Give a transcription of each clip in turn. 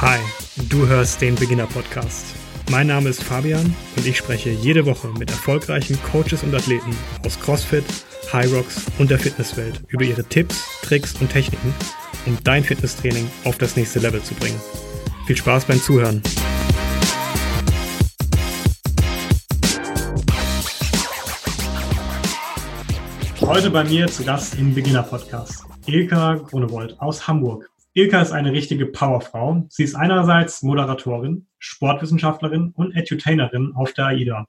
Hi, du hörst den Beginner Podcast. Mein Name ist Fabian und ich spreche jede Woche mit erfolgreichen Coaches und Athleten aus CrossFit, High Rocks und der Fitnesswelt über ihre Tipps, Tricks und Techniken, um dein Fitnesstraining auf das nächste Level zu bringen. Viel Spaß beim Zuhören. Heute bei mir zu Gast im Beginner Podcast Ilka Grunewold aus Hamburg. Ilka ist eine richtige Powerfrau. Sie ist einerseits Moderatorin, Sportwissenschaftlerin und Edutainerin auf der AIDA.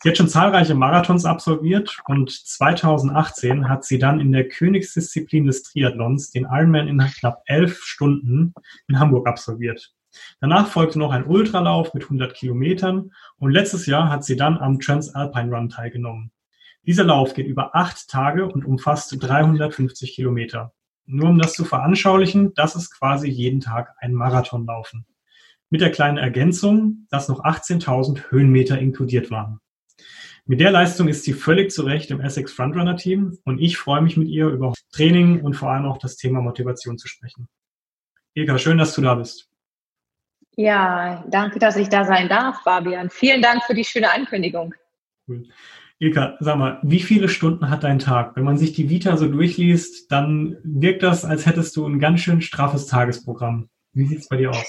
Sie hat schon zahlreiche Marathons absolviert und 2018 hat sie dann in der Königsdisziplin des Triathlons den Ironman in knapp elf Stunden in Hamburg absolviert. Danach folgte noch ein Ultralauf mit 100 Kilometern und letztes Jahr hat sie dann am Transalpine Run teilgenommen. Dieser Lauf geht über acht Tage und umfasst 350 Kilometer. Nur um das zu veranschaulichen, das ist quasi jeden Tag ein Marathonlaufen. Mit der kleinen Ergänzung, dass noch 18.000 Höhenmeter inkludiert waren. Mit der Leistung ist sie völlig zurecht im Essex Frontrunner Team und ich freue mich mit ihr über Training und vor allem auch das Thema Motivation zu sprechen. Eka, schön, dass du da bist. Ja, danke, dass ich da sein darf, Fabian. Vielen Dank für die schöne Ankündigung. Cool. Ilka, sag mal, wie viele Stunden hat dein Tag? Wenn man sich die Vita so durchliest, dann wirkt das, als hättest du ein ganz schön straffes Tagesprogramm. Wie sieht es bei dir aus?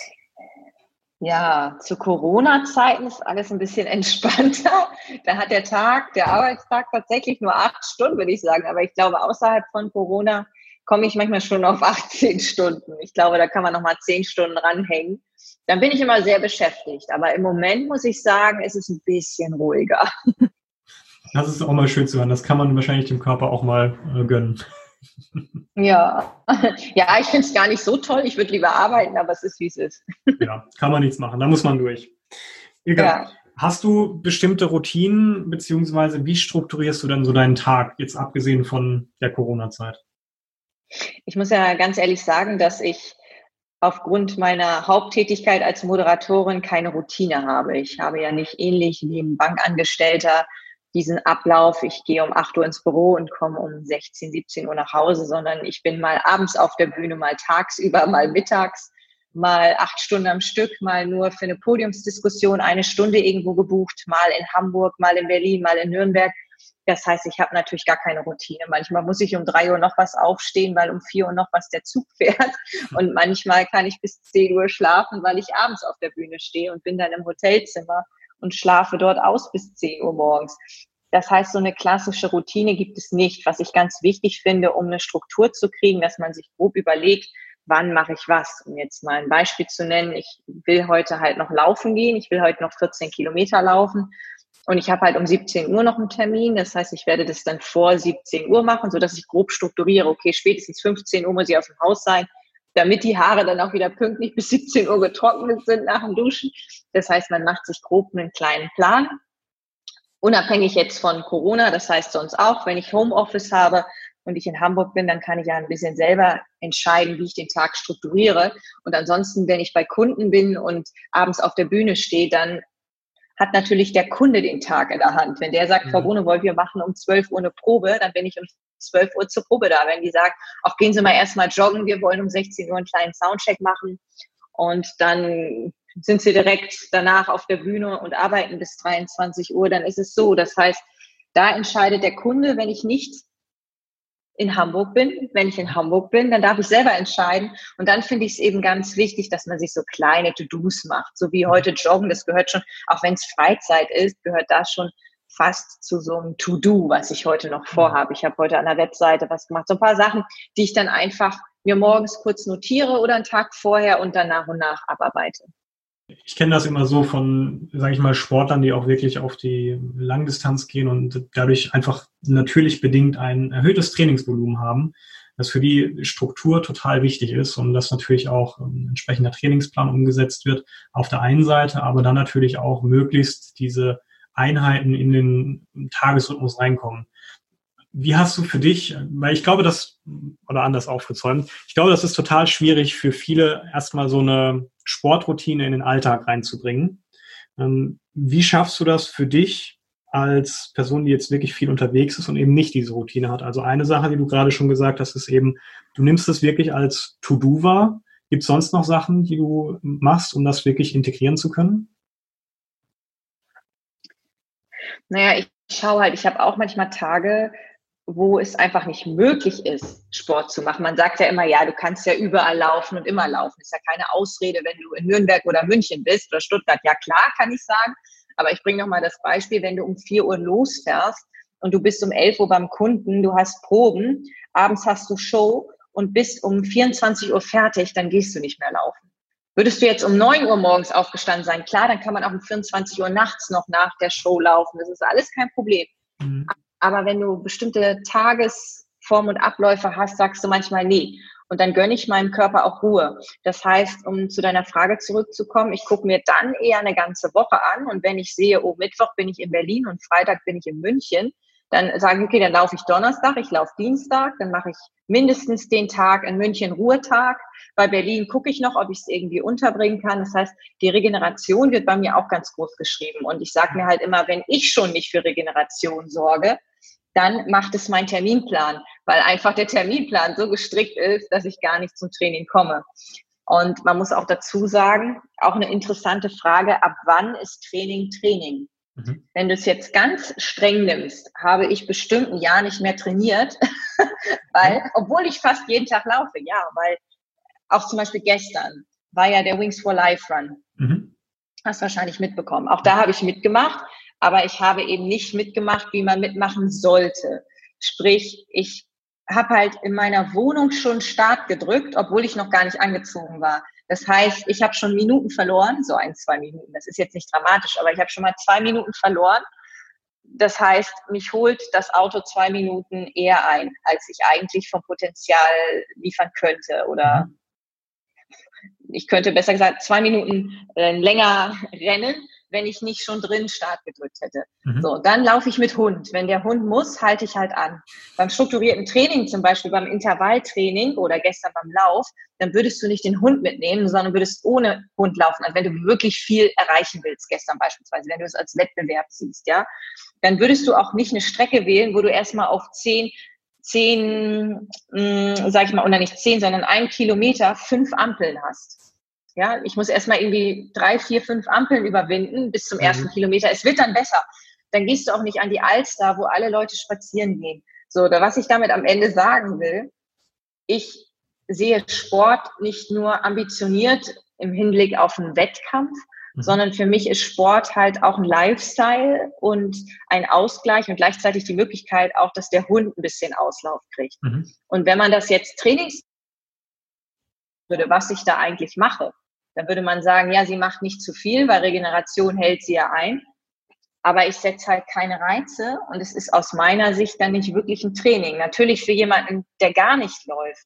Ja, zu Corona-Zeiten ist alles ein bisschen entspannter. Da hat der Tag, der Arbeitstag tatsächlich nur acht Stunden, würde ich sagen. Aber ich glaube, außerhalb von Corona komme ich manchmal schon auf 18 Stunden. Ich glaube, da kann man noch mal zehn Stunden ranhängen. Dann bin ich immer sehr beschäftigt. Aber im Moment muss ich sagen, ist es ein bisschen ruhiger. Das ist auch mal schön zu hören. Das kann man wahrscheinlich dem Körper auch mal äh, gönnen. Ja, ja, ich finde es gar nicht so toll. Ich würde lieber arbeiten, aber es ist, wie es ist. Ja, kann man nichts machen. Da muss man durch. Egal. Ja. Hast du bestimmte Routinen, beziehungsweise wie strukturierst du dann so deinen Tag, jetzt abgesehen von der Corona-Zeit? Ich muss ja ganz ehrlich sagen, dass ich aufgrund meiner Haupttätigkeit als Moderatorin keine Routine habe. Ich habe ja nicht ähnlich wie ein Bankangestellter diesen Ablauf, ich gehe um 8 Uhr ins Büro und komme um 16, 17 Uhr nach Hause, sondern ich bin mal abends auf der Bühne, mal tagsüber, mal mittags, mal acht Stunden am Stück, mal nur für eine Podiumsdiskussion eine Stunde irgendwo gebucht, mal in Hamburg, mal in Berlin, mal in Nürnberg. Das heißt, ich habe natürlich gar keine Routine. Manchmal muss ich um drei Uhr noch was aufstehen, weil um vier Uhr noch was der Zug fährt. Und manchmal kann ich bis zehn Uhr schlafen, weil ich abends auf der Bühne stehe und bin dann im Hotelzimmer und schlafe dort aus bis 10 Uhr morgens. Das heißt, so eine klassische Routine gibt es nicht, was ich ganz wichtig finde, um eine Struktur zu kriegen, dass man sich grob überlegt, wann mache ich was. Um jetzt mal ein Beispiel zu nennen, ich will heute halt noch laufen gehen, ich will heute noch 14 Kilometer laufen und ich habe halt um 17 Uhr noch einen Termin. Das heißt, ich werde das dann vor 17 Uhr machen, so dass ich grob strukturiere, okay, spätestens 15 Uhr muss ich aus dem Haus sein, damit die Haare dann auch wieder pünktlich bis 17 Uhr getrocknet sind nach dem Duschen. Das heißt, man macht sich grob einen kleinen Plan. Unabhängig jetzt von Corona, das heißt sonst auch, wenn ich Homeoffice habe und ich in Hamburg bin, dann kann ich ja ein bisschen selber entscheiden, wie ich den Tag strukturiere. Und ansonsten, wenn ich bei Kunden bin und abends auf der Bühne stehe, dann hat natürlich der Kunde den Tag in der Hand. Wenn der sagt, Frau Bonewold, wir machen um 12 Uhr eine Probe, dann bin ich um 12 Uhr zur Probe da. Wenn die sagt, auch gehen Sie mal erstmal joggen, wir wollen um 16 Uhr einen kleinen Soundcheck machen und dann sind sie direkt danach auf der Bühne und arbeiten bis 23 Uhr, dann ist es so. Das heißt, da entscheidet der Kunde, wenn ich nicht in Hamburg bin. Wenn ich in Hamburg bin, dann darf ich selber entscheiden. Und dann finde ich es eben ganz wichtig, dass man sich so kleine To-Dos macht. So wie heute Joggen, das gehört schon, auch wenn es Freizeit ist, gehört da schon fast zu so einem To-Do, was ich heute noch vorhabe. Ich habe heute an der Webseite was gemacht, so ein paar Sachen, die ich dann einfach mir morgens kurz notiere oder einen Tag vorher und dann nach und nach abarbeite. Ich kenne das immer so von, sage ich mal, Sportlern, die auch wirklich auf die Langdistanz gehen und dadurch einfach natürlich bedingt ein erhöhtes Trainingsvolumen haben, das für die Struktur total wichtig ist und dass natürlich auch ein entsprechender Trainingsplan umgesetzt wird auf der einen Seite, aber dann natürlich auch möglichst diese Einheiten in den Tagesrhythmus reinkommen. Wie hast du für dich, weil ich glaube, das, oder anders aufgezäumt, ich glaube, das ist total schwierig für viele, erstmal so eine Sportroutine in den Alltag reinzubringen. Ähm, wie schaffst du das für dich als Person, die jetzt wirklich viel unterwegs ist und eben nicht diese Routine hat? Also eine Sache, die du gerade schon gesagt hast, ist eben, du nimmst es wirklich als To-Do wahr. Gibt es sonst noch Sachen, die du machst, um das wirklich integrieren zu können? Naja, ich schaue halt, ich habe auch manchmal Tage, wo es einfach nicht möglich ist, Sport zu machen. Man sagt ja immer, ja, du kannst ja überall laufen und immer laufen. Ist ja keine Ausrede, wenn du in Nürnberg oder München bist oder Stuttgart. Ja, klar, kann ich sagen. Aber ich bringe nochmal das Beispiel, wenn du um 4 Uhr losfährst und du bist um 11 Uhr beim Kunden, du hast Proben, abends hast du Show und bist um 24 Uhr fertig, dann gehst du nicht mehr laufen. Würdest du jetzt um 9 Uhr morgens aufgestanden sein, klar, dann kann man auch um 24 Uhr nachts noch nach der Show laufen. Das ist alles kein Problem. Mhm. Aber wenn du bestimmte Tagesform und Abläufe hast, sagst du manchmal, nee. Und dann gönne ich meinem Körper auch Ruhe. Das heißt, um zu deiner Frage zurückzukommen, ich gucke mir dann eher eine ganze Woche an. Und wenn ich sehe, oh, Mittwoch bin ich in Berlin und Freitag bin ich in München, dann sage ich, okay, dann laufe ich Donnerstag, ich laufe Dienstag, dann mache ich mindestens den Tag in München Ruhetag. Bei Berlin gucke ich noch, ob ich es irgendwie unterbringen kann. Das heißt, die Regeneration wird bei mir auch ganz groß geschrieben. Und ich sage mir halt immer, wenn ich schon nicht für Regeneration sorge, dann macht es mein Terminplan, weil einfach der Terminplan so gestrickt ist, dass ich gar nicht zum Training komme. Und man muss auch dazu sagen, auch eine interessante Frage, ab wann ist Training Training? Mhm. Wenn du es jetzt ganz streng nimmst, habe ich bestimmt ein Jahr nicht mehr trainiert, weil, mhm. obwohl ich fast jeden Tag laufe, ja, weil auch zum Beispiel gestern war ja der Wings for Life Run. Mhm. Hast wahrscheinlich mitbekommen. Auch da habe ich mitgemacht, aber ich habe eben nicht mitgemacht, wie man mitmachen sollte. Sprich, ich habe halt in meiner Wohnung schon Start gedrückt, obwohl ich noch gar nicht angezogen war. Das heißt, ich habe schon Minuten verloren, so ein, zwei Minuten. Das ist jetzt nicht dramatisch, aber ich habe schon mal zwei Minuten verloren. Das heißt, mich holt das Auto zwei Minuten eher ein, als ich eigentlich vom Potenzial liefern könnte. Oder mhm. ich könnte besser gesagt zwei Minuten äh, länger rennen, wenn ich nicht schon drin Start gedrückt hätte. Mhm. So, dann laufe ich mit Hund. Wenn der Hund muss, halte ich halt an. Beim strukturierten Training, zum Beispiel beim Intervalltraining oder gestern beim Lauf, dann würdest du nicht den Hund mitnehmen, sondern würdest ohne Hund laufen. Also wenn du wirklich viel erreichen willst, gestern beispielsweise, wenn du es als Wettbewerb siehst, ja, dann würdest du auch nicht eine Strecke wählen, wo du erstmal auf zehn zehn, mh, mm, sag ich mal, oder nicht zehn, sondern ein Kilometer fünf Ampeln hast. Ja, ich muss erstmal irgendwie drei, vier, fünf Ampeln überwinden bis zum mhm. ersten Kilometer. Es wird dann besser. Dann gehst du auch nicht an die Alster, wo alle Leute spazieren gehen. So, oder was ich damit am Ende sagen will, ich sehe Sport nicht nur ambitioniert im Hinblick auf einen Wettkampf, mhm. sondern für mich ist Sport halt auch ein Lifestyle und ein Ausgleich und gleichzeitig die Möglichkeit auch, dass der Hund ein bisschen Auslauf kriegt. Mhm. Und wenn man das jetzt Trainings würde, was ich da eigentlich mache, dann würde man sagen, ja, sie macht nicht zu viel, weil Regeneration hält sie ja ein. Aber ich setze halt keine Reize und es ist aus meiner Sicht dann nicht wirklich ein Training. Natürlich für jemanden, der gar nicht läuft,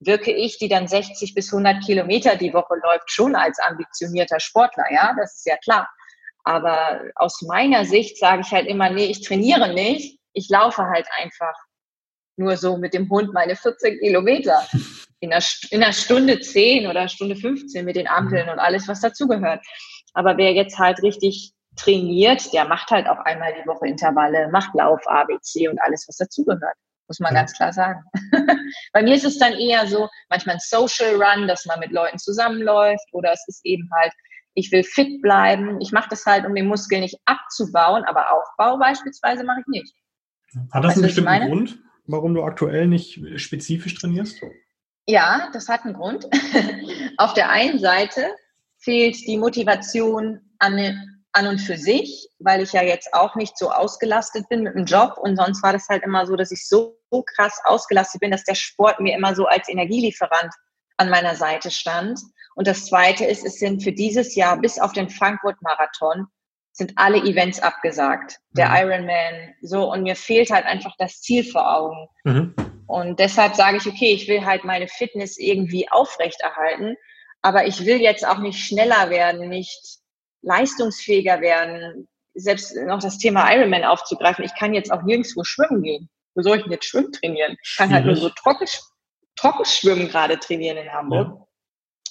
wirke ich, die dann 60 bis 100 Kilometer die Woche läuft, schon als ambitionierter Sportler. Ja, das ist ja klar. Aber aus meiner Sicht sage ich halt immer, nee, ich trainiere nicht. Ich laufe halt einfach nur so mit dem Hund meine 14 Kilometer in einer, in einer Stunde 10 oder Stunde 15 mit den Ampeln und alles, was dazugehört. Aber wer jetzt halt richtig trainiert, der macht halt auch einmal die Woche Intervalle, macht Lauf, ABC und alles, was dazugehört. Muss man ja. ganz klar sagen. Bei mir ist es dann eher so, manchmal ein Social Run, dass man mit Leuten zusammenläuft oder es ist eben halt, ich will fit bleiben. Ich mache das halt, um den Muskel nicht abzubauen, aber Aufbau beispielsweise mache ich nicht. Hat das weißt einen bestimmten Grund? warum du aktuell nicht spezifisch trainierst? Ja, das hat einen Grund. Auf der einen Seite fehlt die Motivation an, an und für sich, weil ich ja jetzt auch nicht so ausgelastet bin mit dem Job und sonst war das halt immer so, dass ich so, so krass ausgelastet bin, dass der Sport mir immer so als Energielieferant an meiner Seite stand. Und das Zweite ist, es sind für dieses Jahr bis auf den Frankfurt-Marathon sind alle Events abgesagt. Der mhm. Ironman, so, und mir fehlt halt einfach das Ziel vor Augen. Mhm. Und deshalb sage ich, okay, ich will halt meine Fitness irgendwie aufrechterhalten, aber ich will jetzt auch nicht schneller werden, nicht leistungsfähiger werden, selbst noch das Thema Ironman aufzugreifen. Ich kann jetzt auch nirgendwo schwimmen gehen. Wo soll ich denn jetzt schwimmen trainieren? Ich kann halt nur so trocken, trocken schwimmen gerade trainieren in Hamburg. Ja.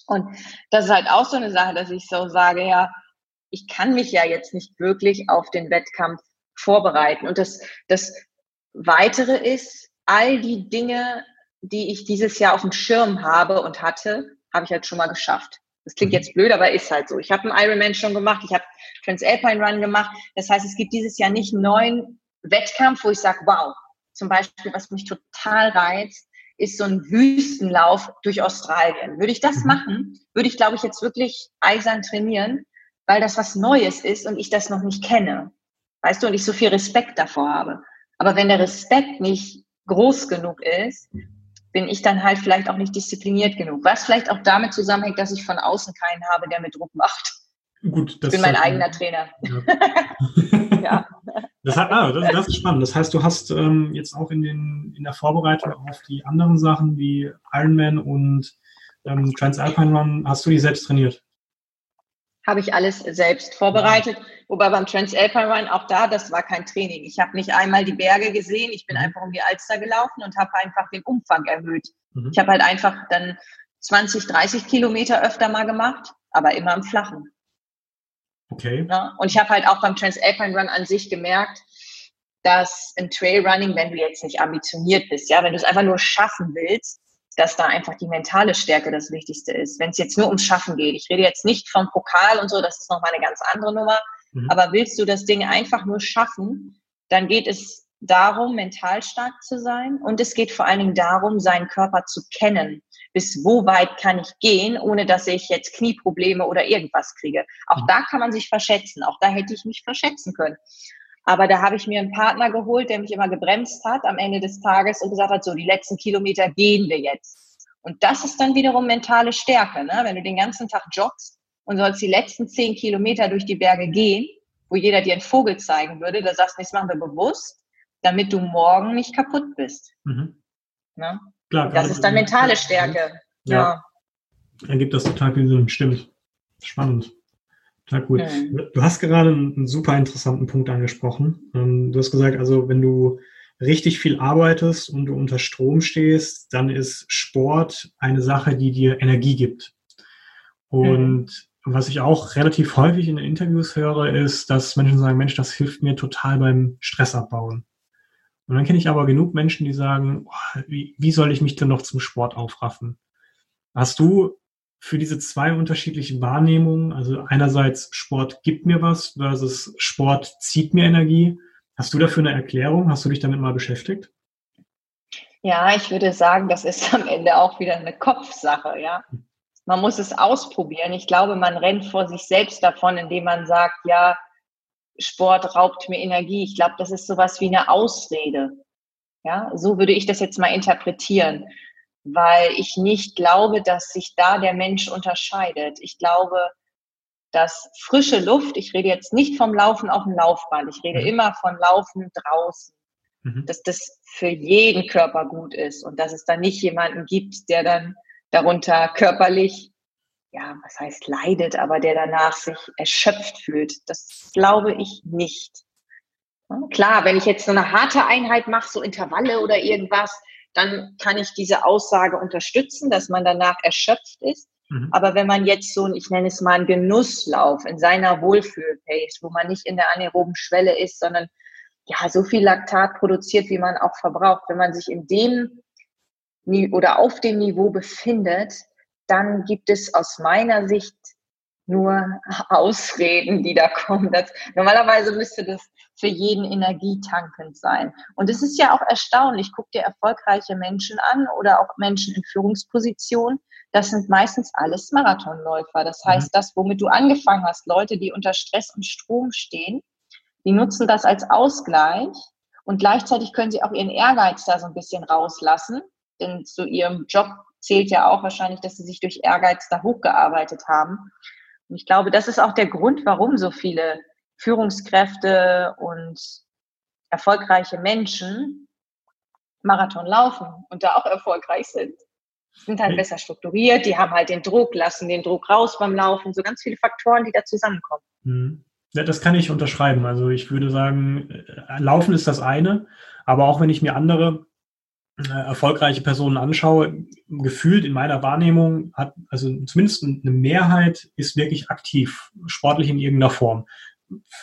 Und das ist halt auch so eine Sache, dass ich so sage, ja, ich kann mich ja jetzt nicht wirklich auf den Wettkampf vorbereiten. Und das, das Weitere ist, all die Dinge, die ich dieses Jahr auf dem Schirm habe und hatte, habe ich halt schon mal geschafft. Das klingt mhm. jetzt blöd, aber ist halt so. Ich habe einen Ironman schon gemacht, ich habe Transalpine Run gemacht. Das heißt, es gibt dieses Jahr nicht einen neuen Wettkampf, wo ich sage, wow, zum Beispiel, was mich total reizt, ist so ein Wüstenlauf durch Australien. Würde ich das mhm. machen, würde ich, glaube ich, jetzt wirklich eisern trainieren, weil das was Neues ist und ich das noch nicht kenne. Weißt du, und ich so viel Respekt davor habe. Aber wenn der Respekt nicht groß genug ist, bin ich dann halt vielleicht auch nicht diszipliniert genug. Was vielleicht auch damit zusammenhängt, dass ich von außen keinen habe, der mir Druck macht. Gut, das ich bin mein eigener Trainer. Ja. ja. Das, hat, ah, das, das, ist spannend. Das heißt, du hast ähm, jetzt auch in, den, in der Vorbereitung auf die anderen Sachen wie Ironman und ähm, Transalpine Run, hast du die selbst trainiert? Habe ich alles selbst vorbereitet. Wobei beim Transalpine Run auch da, das war kein Training. Ich habe nicht einmal die Berge gesehen, ich bin mhm. einfach um die Alster gelaufen und habe einfach den Umfang erhöht. Mhm. Ich habe halt einfach dann 20, 30 Kilometer öfter mal gemacht, aber immer im Flachen. Okay. Ja, und ich habe halt auch beim Transalpine Run an sich gemerkt, dass im Trailrunning, wenn du jetzt nicht ambitioniert bist, ja, wenn du es einfach nur schaffen willst, dass da einfach die mentale Stärke das Wichtigste ist. Wenn es jetzt nur ums Schaffen geht, ich rede jetzt nicht vom Pokal und so, das ist nochmal eine ganz andere Nummer, mhm. aber willst du das Ding einfach nur schaffen, dann geht es darum, mental stark zu sein und es geht vor allen Dingen darum, seinen Körper zu kennen. Bis wo weit kann ich gehen, ohne dass ich jetzt Knieprobleme oder irgendwas kriege. Auch mhm. da kann man sich verschätzen. Auch da hätte ich mich verschätzen können. Aber da habe ich mir einen Partner geholt, der mich immer gebremst hat am Ende des Tages und gesagt hat, so, die letzten Kilometer gehen wir jetzt. Und das ist dann wiederum mentale Stärke, ne? wenn du den ganzen Tag joggst und sollst die letzten zehn Kilometer durch die Berge gehen, wo jeder dir einen Vogel zeigen würde, da sagst du, das machen wir bewusst, damit du morgen nicht kaputt bist. Mhm. Ne? Klar, das ist dann mentale Stärke. Ja. ja. Ergibt das total viel Sinn. Stimmt. Spannend. Na gut. Mhm. Du hast gerade einen super interessanten Punkt angesprochen. Ähm, du hast gesagt, also wenn du richtig viel arbeitest und du unter Strom stehst, dann ist Sport eine Sache, die dir Energie gibt. Und mhm. was ich auch relativ häufig in den Interviews höre, ist, dass Menschen sagen, Mensch, das hilft mir total beim Stressabbauen. Und dann kenne ich aber genug Menschen, die sagen, oh, wie, wie soll ich mich denn noch zum Sport aufraffen? Hast du für diese zwei unterschiedlichen Wahrnehmungen, also einerseits Sport gibt mir was versus Sport zieht mir Energie. Hast du dafür eine Erklärung? Hast du dich damit mal beschäftigt? Ja, ich würde sagen, das ist am Ende auch wieder eine Kopfsache, ja. Man muss es ausprobieren. Ich glaube, man rennt vor sich selbst davon, indem man sagt, ja, Sport raubt mir Energie. Ich glaube, das ist sowas wie eine Ausrede. Ja, so würde ich das jetzt mal interpretieren weil ich nicht glaube, dass sich da der Mensch unterscheidet. Ich glaube, dass frische Luft, ich rede jetzt nicht vom Laufen auf dem Laufband, ich rede mhm. immer von Laufen draußen, mhm. dass das für jeden Körper gut ist und dass es da nicht jemanden gibt, der dann darunter körperlich, ja, was heißt leidet, aber der danach sich erschöpft fühlt. Das glaube ich nicht. Klar, wenn ich jetzt so eine harte Einheit mache, so Intervalle oder irgendwas, dann kann ich diese Aussage unterstützen, dass man danach erschöpft ist. Mhm. Aber wenn man jetzt so, ich nenne es mal einen Genusslauf in seiner Wohlfühlpace, wo man nicht in der anaeroben Schwelle ist, sondern ja, so viel Laktat produziert, wie man auch verbraucht. Wenn man sich in dem oder auf dem Niveau befindet, dann gibt es aus meiner Sicht nur Ausreden, die da kommen. Das, normalerweise müsste das für jeden energietankend sein. Und es ist ja auch erstaunlich, guck dir erfolgreiche Menschen an oder auch Menschen in Führungspositionen. Das sind meistens alles Marathonläufer. Das mhm. heißt, das, womit du angefangen hast, Leute, die unter Stress und Strom stehen, die nutzen das als Ausgleich und gleichzeitig können sie auch ihren Ehrgeiz da so ein bisschen rauslassen. Denn zu ihrem Job zählt ja auch wahrscheinlich, dass sie sich durch Ehrgeiz da hochgearbeitet haben. Und ich glaube, das ist auch der Grund, warum so viele Führungskräfte und erfolgreiche Menschen Marathon laufen und da auch erfolgreich sind. Sind halt besser strukturiert, die haben halt den Druck, lassen den Druck raus beim Laufen, so ganz viele Faktoren, die da zusammenkommen. Mhm. Ja, das kann ich unterschreiben. Also ich würde sagen, äh, Laufen ist das eine, aber auch wenn ich mir andere erfolgreiche Personen anschaue, gefühlt in meiner Wahrnehmung hat, also zumindest eine Mehrheit ist wirklich aktiv, sportlich in irgendeiner Form.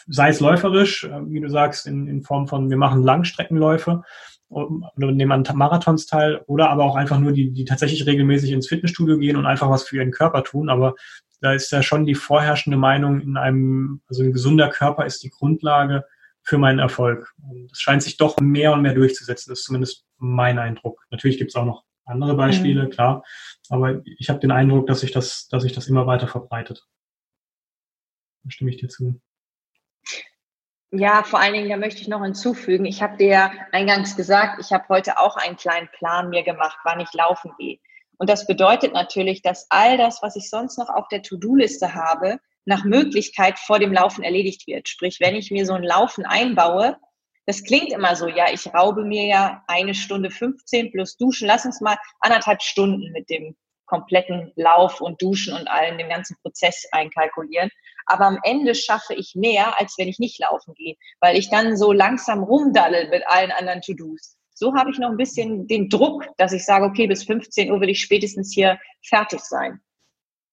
Sei es läuferisch, äh, wie du sagst, in, in Form von, wir machen Langstreckenläufe, oder nehmen an Marathons teil oder aber auch einfach nur die, die tatsächlich regelmäßig ins Fitnessstudio gehen und einfach was für ihren Körper tun. Aber da ist ja schon die vorherrschende Meinung in einem, also ein gesunder Körper ist die Grundlage für meinen Erfolg. Es scheint sich doch mehr und mehr durchzusetzen. Das ist zumindest mein Eindruck. Natürlich gibt es auch noch andere Beispiele, mhm. klar. Aber ich habe den Eindruck, dass sich das, dass sich das immer weiter verbreitet. Da stimme ich dir zu. Ja, vor allen Dingen, da möchte ich noch hinzufügen, ich habe dir eingangs gesagt, ich habe heute auch einen kleinen Plan mir gemacht, wann ich laufen gehe. Und das bedeutet natürlich, dass all das, was ich sonst noch auf der To-Do-Liste habe, nach Möglichkeit vor dem Laufen erledigt wird. Sprich, wenn ich mir so ein Laufen einbaue, das klingt immer so, ja, ich raube mir ja eine Stunde 15 plus Duschen, lass uns mal anderthalb Stunden mit dem kompletten Lauf und Duschen und allem, dem ganzen Prozess einkalkulieren. Aber am Ende schaffe ich mehr, als wenn ich nicht laufen gehe, weil ich dann so langsam rumdaddel mit allen anderen To-Dos. So habe ich noch ein bisschen den Druck, dass ich sage, okay, bis 15 Uhr will ich spätestens hier fertig sein.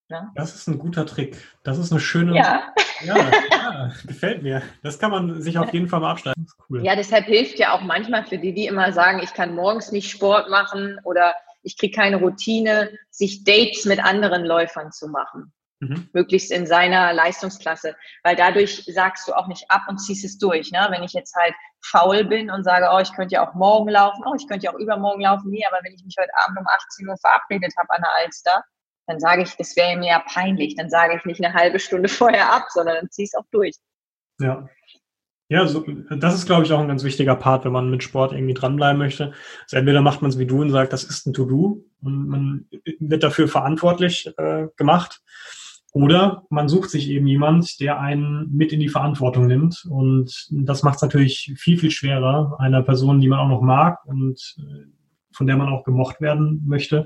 Ja? Das ist ein guter Trick. Das ist eine schöne. Ja. Ja, ja, gefällt mir. Das kann man sich auf jeden Fall mal abschneiden. Cool. Ja, deshalb hilft ja auch manchmal für die, die immer sagen, ich kann morgens nicht Sport machen oder ich kriege keine Routine, sich Dates mit anderen Läufern zu machen. Mhm. Möglichst in seiner Leistungsklasse. Weil dadurch sagst du auch nicht ab und ziehst es durch. Ne? Wenn ich jetzt halt faul bin und sage, oh, ich könnte ja auch morgen laufen, oh, ich könnte ja auch übermorgen laufen, nee, aber wenn ich mich heute Abend um 18 Uhr verabredet habe an der Alster, dann sage ich, das wäre mir ja peinlich. Dann sage ich nicht eine halbe Stunde vorher ab, sondern dann zieh es auch durch. Ja. Ja, so, das ist, glaube ich, auch ein ganz wichtiger Part, wenn man mit Sport irgendwie dranbleiben möchte. Also entweder macht man es wie du und sagt, das ist ein To-Do und man wird dafür verantwortlich äh, gemacht. Oder man sucht sich eben jemand, der einen mit in die Verantwortung nimmt. Und das macht es natürlich viel, viel schwerer, einer Person, die man auch noch mag und äh, von der man auch gemocht werden möchte,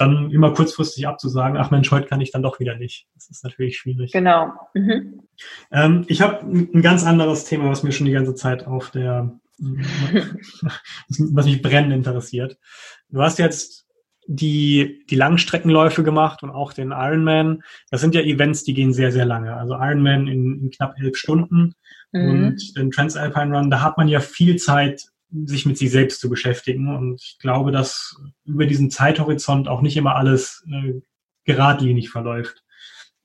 dann immer kurzfristig abzusagen, ach Mensch, heute kann ich dann doch wieder nicht. Das ist natürlich schwierig. Genau. Mhm. Ähm, ich habe ein ganz anderes Thema, was mir schon die ganze Zeit auf der, was mich brennend interessiert. Du hast jetzt die, die Langstreckenläufe gemacht und auch den Ironman. Das sind ja Events, die gehen sehr, sehr lange. Also Ironman in, in knapp elf Stunden mhm. und den Transalpine Run, da hat man ja viel Zeit, sich mit sich selbst zu beschäftigen. Und ich glaube, dass über diesen Zeithorizont auch nicht immer alles äh, geradlinig verläuft.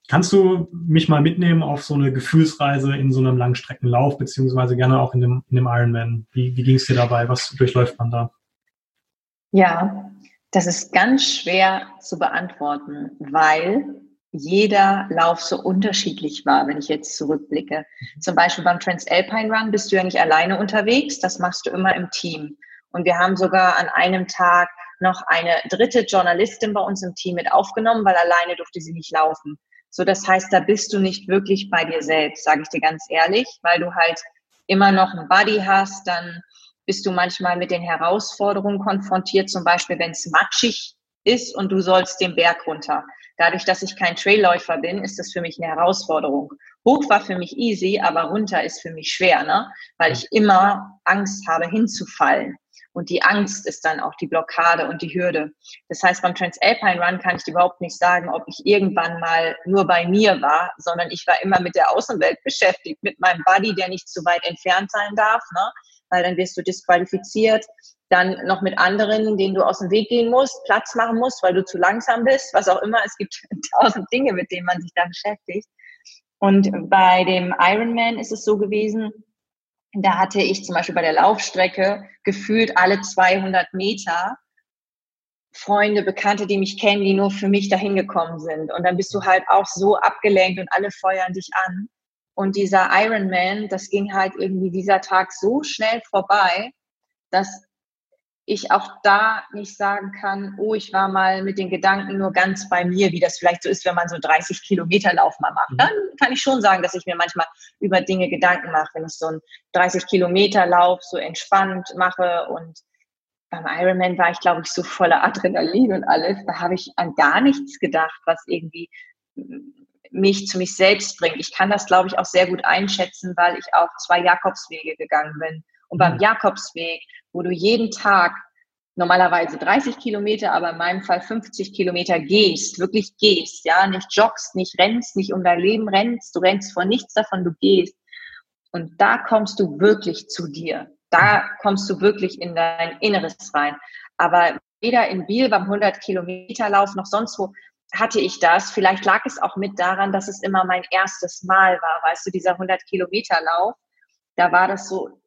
Kannst du mich mal mitnehmen auf so eine Gefühlsreise in so einem Langstreckenlauf, beziehungsweise gerne auch in dem, in dem Ironman? Wie, wie ging es dir dabei? Was durchläuft man da? Ja, das ist ganz schwer zu beantworten, weil jeder Lauf so unterschiedlich war, wenn ich jetzt zurückblicke. Zum Beispiel beim Transalpine Run bist du ja nicht alleine unterwegs, das machst du immer im Team. Und wir haben sogar an einem Tag noch eine dritte Journalistin bei uns im Team mit aufgenommen, weil alleine durfte sie nicht laufen. So, das heißt, da bist du nicht wirklich bei dir selbst, sage ich dir ganz ehrlich, weil du halt immer noch einen Buddy hast, dann bist du manchmal mit den Herausforderungen konfrontiert, zum Beispiel wenn es matschig ist und du sollst den Berg runter. Dadurch, dass ich kein Trailläufer bin, ist das für mich eine Herausforderung. Hoch war für mich easy, aber runter ist für mich schwer, ne? weil ich immer Angst habe, hinzufallen. Und die Angst ist dann auch die Blockade und die Hürde. Das heißt, beim Transalpine Run kann ich überhaupt nicht sagen, ob ich irgendwann mal nur bei mir war, sondern ich war immer mit der Außenwelt beschäftigt, mit meinem Buddy, der nicht zu weit entfernt sein darf, ne? weil dann wirst du disqualifiziert dann noch mit anderen, denen du aus dem Weg gehen musst, Platz machen musst, weil du zu langsam bist, was auch immer. Es gibt tausend Dinge, mit denen man sich da beschäftigt. Und bei dem Ironman ist es so gewesen, da hatte ich zum Beispiel bei der Laufstrecke gefühlt alle 200 Meter Freunde, Bekannte, die mich kennen, die nur für mich dahin gekommen sind. Und dann bist du halt auch so abgelenkt und alle feuern dich an. Und dieser Ironman, das ging halt irgendwie dieser Tag so schnell vorbei, dass ich auch da nicht sagen kann, oh, ich war mal mit den Gedanken nur ganz bei mir, wie das vielleicht so ist, wenn man so 30 Kilometer Lauf mal macht. Mhm. Dann kann ich schon sagen, dass ich mir manchmal über Dinge Gedanken mache, wenn ich so einen 30 Kilometer Lauf so entspannt mache und beim Ironman war ich, glaube ich, so voller Adrenalin und alles. Da habe ich an gar nichts gedacht, was irgendwie mich zu mich selbst bringt. Ich kann das, glaube ich, auch sehr gut einschätzen, weil ich auch zwei Jakobswege gegangen bin. Und beim mhm. Jakobsweg, wo du jeden Tag normalerweise 30 Kilometer, aber in meinem Fall 50 Kilometer gehst, wirklich gehst, ja, nicht joggst, nicht rennst, nicht um dein Leben rennst, du rennst vor nichts davon, du gehst. Und da kommst du wirklich zu dir. Da kommst du wirklich in dein Inneres rein. Aber weder in Biel beim 100 Kilometer Lauf noch sonst wo hatte ich das. Vielleicht lag es auch mit daran, dass es immer mein erstes Mal war. Weißt du, dieser 100 Kilometer Lauf, da war das so,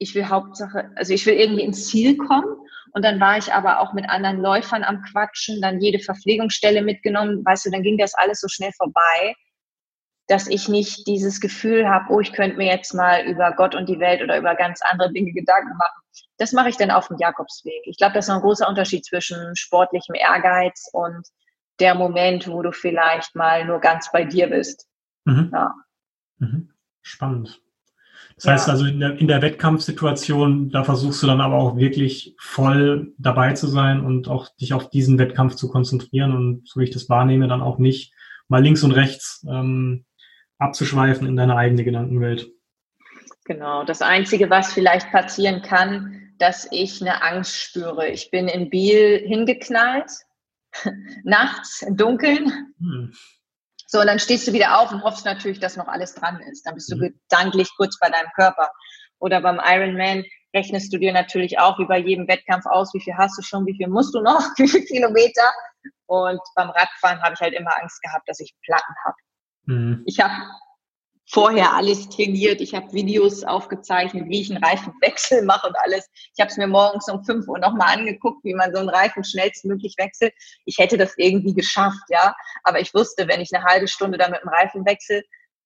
ich will Hauptsache, also ich will irgendwie ins Ziel kommen. Und dann war ich aber auch mit anderen Läufern am Quatschen, dann jede Verpflegungsstelle mitgenommen. Weißt du, dann ging das alles so schnell vorbei, dass ich nicht dieses Gefühl habe, oh, ich könnte mir jetzt mal über Gott und die Welt oder über ganz andere Dinge Gedanken machen. Das mache ich dann auf dem Jakobsweg. Ich glaube, das ist ein großer Unterschied zwischen sportlichem Ehrgeiz und der Moment, wo du vielleicht mal nur ganz bei dir bist. Mhm. Ja. Mhm. Spannend. Das ja. heißt also, in der, in der Wettkampfsituation, da versuchst du dann aber auch wirklich voll dabei zu sein und auch dich auf diesen Wettkampf zu konzentrieren und so wie ich das wahrnehme, dann auch nicht mal links und rechts ähm, abzuschweifen in deine eigene Gedankenwelt. Genau. Das Einzige, was vielleicht passieren kann, dass ich eine Angst spüre. Ich bin in Biel hingeknallt, nachts im Dunkeln. Hm. So, und dann stehst du wieder auf und hoffst natürlich, dass noch alles dran ist. Dann bist du mhm. gedanklich kurz bei deinem Körper. Oder beim Ironman rechnest du dir natürlich auch wie bei jedem Wettkampf aus, wie viel hast du schon, wie viel musst du noch, wie viele Kilometer. Und beim Radfahren habe ich halt immer Angst gehabt, dass ich Platten habe. Mhm. Ich habe vorher alles trainiert. Ich habe Videos aufgezeichnet, wie ich einen Reifenwechsel mache und alles. Ich habe es mir morgens um 5 Uhr nochmal angeguckt, wie man so einen Reifen schnellstmöglich wechselt. Ich hätte das irgendwie geschafft, ja. Aber ich wusste, wenn ich eine halbe Stunde da mit dem Reifenwechsel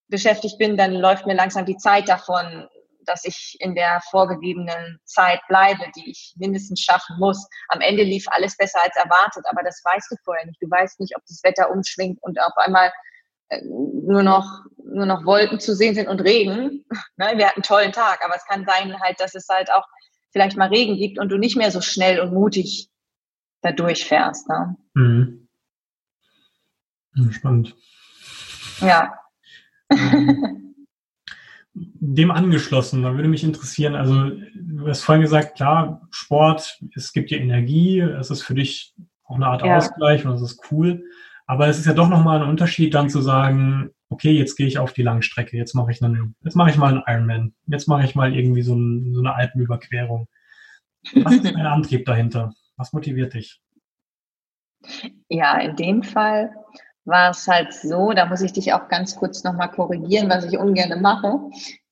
beschäftigt bin, dann läuft mir langsam die Zeit davon, dass ich in der vorgegebenen Zeit bleibe, die ich mindestens schaffen muss. Am Ende lief alles besser als erwartet, aber das weißt du vorher nicht. Du weißt nicht, ob das Wetter umschwingt und auf einmal nur noch, nur noch Wolken zu sehen sind und Regen. Ne, wir hatten einen tollen Tag, aber es kann sein halt, dass es halt auch vielleicht mal Regen gibt und du nicht mehr so schnell und mutig da durchfährst. Ne? Mhm. Spannend. Ja. Dem angeschlossen, da würde mich interessieren, also du hast vorhin gesagt, klar, Sport, es gibt dir Energie, es ist für dich auch eine Art ja. Ausgleich und es ist cool. Aber es ist ja doch nochmal ein Unterschied, dann zu sagen, okay, jetzt gehe ich auf die Langstrecke, jetzt mache ich einen, jetzt mache ich mal einen Ironman, jetzt mache ich mal irgendwie so, ein, so eine Alpenüberquerung. Was ist dein Antrieb dahinter? Was motiviert dich? Ja, in dem Fall war es halt so, da muss ich dich auch ganz kurz nochmal korrigieren, was ich ungern mache.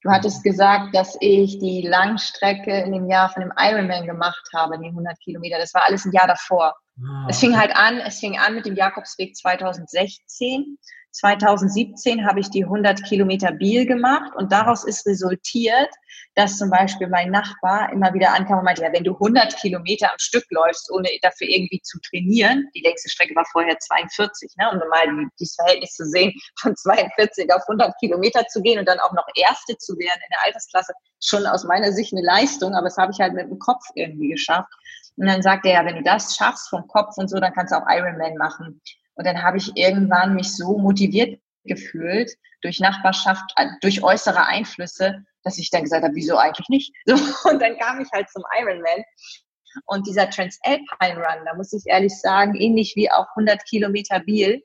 Du hattest gesagt, dass ich die Langstrecke in dem Jahr von dem Ironman gemacht habe, die 100 Kilometer. Das war alles ein Jahr davor. Ah, es fing halt an, es fing an mit dem Jakobsweg 2016. 2017 habe ich die 100 Kilometer Biel gemacht und daraus ist resultiert, dass zum Beispiel mein Nachbar immer wieder ankam und meinte, ja, wenn du 100 Kilometer am Stück läufst, ohne dafür irgendwie zu trainieren, die längste Strecke war vorher 42, ne, um mal dieses Verhältnis zu sehen, von 42 auf 100 Kilometer zu gehen und dann auch noch Erste zu werden in der Altersklasse, schon aus meiner Sicht eine Leistung, aber das habe ich halt mit dem Kopf irgendwie geschafft. Und dann sagt er, ja, wenn du das schaffst vom Kopf und so, dann kannst du auch Ironman machen. Und dann habe ich irgendwann mich so motiviert gefühlt durch Nachbarschaft, äh, durch äußere Einflüsse, dass ich dann gesagt habe, wieso eigentlich nicht? So, und dann kam ich halt zum Ironman. Und dieser Transalpine Run, da muss ich ehrlich sagen, ähnlich wie auch 100 Kilometer Biel,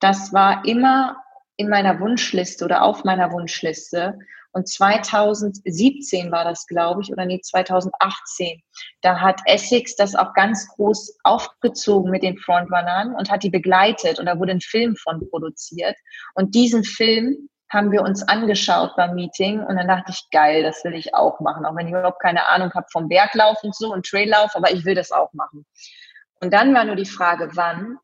das war immer in meiner Wunschliste oder auf meiner Wunschliste. Und 2017 war das, glaube ich, oder nee, 2018. Da hat Essex das auch ganz groß aufgezogen mit den Frontrunnern und hat die begleitet. Und da wurde ein Film von produziert. Und diesen Film haben wir uns angeschaut beim Meeting und dann dachte ich, geil, das will ich auch machen, auch wenn ich überhaupt keine Ahnung habe vom Berglauf und so und Traillauf, aber ich will das auch machen. Und dann war nur die Frage, wann.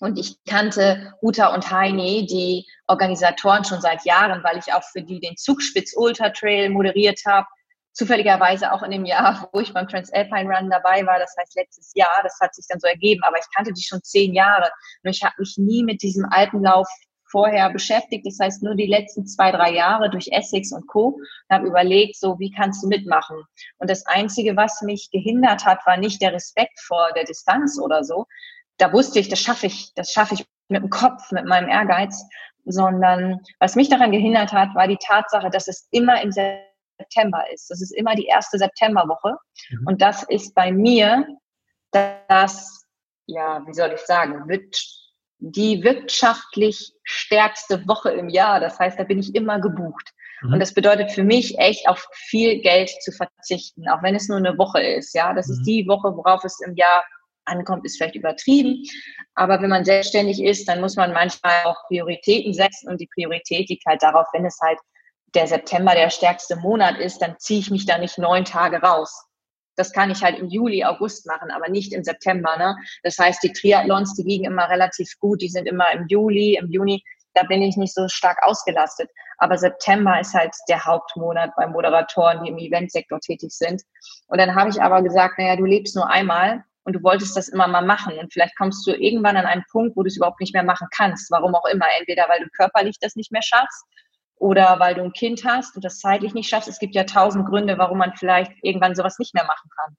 Und ich kannte Uta und Heini, die Organisatoren schon seit Jahren, weil ich auch für die den Zugspitz Ultra Trail moderiert habe. Zufälligerweise auch in dem Jahr, wo ich beim Transalpine Run dabei war, das heißt letztes Jahr, das hat sich dann so ergeben, aber ich kannte die schon zehn Jahre. Nur ich habe mich nie mit diesem Alpenlauf vorher beschäftigt, das heißt nur die letzten zwei, drei Jahre durch Essex und Co. und habe überlegt, so wie kannst du mitmachen? Und das Einzige, was mich gehindert hat, war nicht der Respekt vor der Distanz oder so, da wusste ich, das schaffe ich, das schaffe ich mit dem Kopf, mit meinem Ehrgeiz, sondern was mich daran gehindert hat, war die Tatsache, dass es immer im September ist. Das ist immer die erste Septemberwoche. Mhm. Und das ist bei mir das, ja, wie soll ich sagen, die wirtschaftlich stärkste Woche im Jahr. Das heißt, da bin ich immer gebucht. Mhm. Und das bedeutet für mich echt auf viel Geld zu verzichten, auch wenn es nur eine Woche ist. Ja, das mhm. ist die Woche, worauf es im Jahr ankommt, ist vielleicht übertrieben. Aber wenn man selbstständig ist, dann muss man manchmal auch Prioritäten setzen und die Priorität liegt halt darauf, wenn es halt der September der stärkste Monat ist, dann ziehe ich mich da nicht neun Tage raus. Das kann ich halt im Juli, August machen, aber nicht im September. Ne? Das heißt, die Triathlons, die liegen immer relativ gut, die sind immer im Juli, im Juni. Da bin ich nicht so stark ausgelastet. Aber September ist halt der Hauptmonat bei Moderatoren, die im Eventsektor tätig sind. Und dann habe ich aber gesagt, naja, du lebst nur einmal und du wolltest das immer mal machen. Und vielleicht kommst du irgendwann an einen Punkt, wo du es überhaupt nicht mehr machen kannst. Warum auch immer. Entweder weil du körperlich das nicht mehr schaffst oder weil du ein Kind hast und das zeitlich nicht schaffst. Es gibt ja tausend Gründe, warum man vielleicht irgendwann sowas nicht mehr machen kann.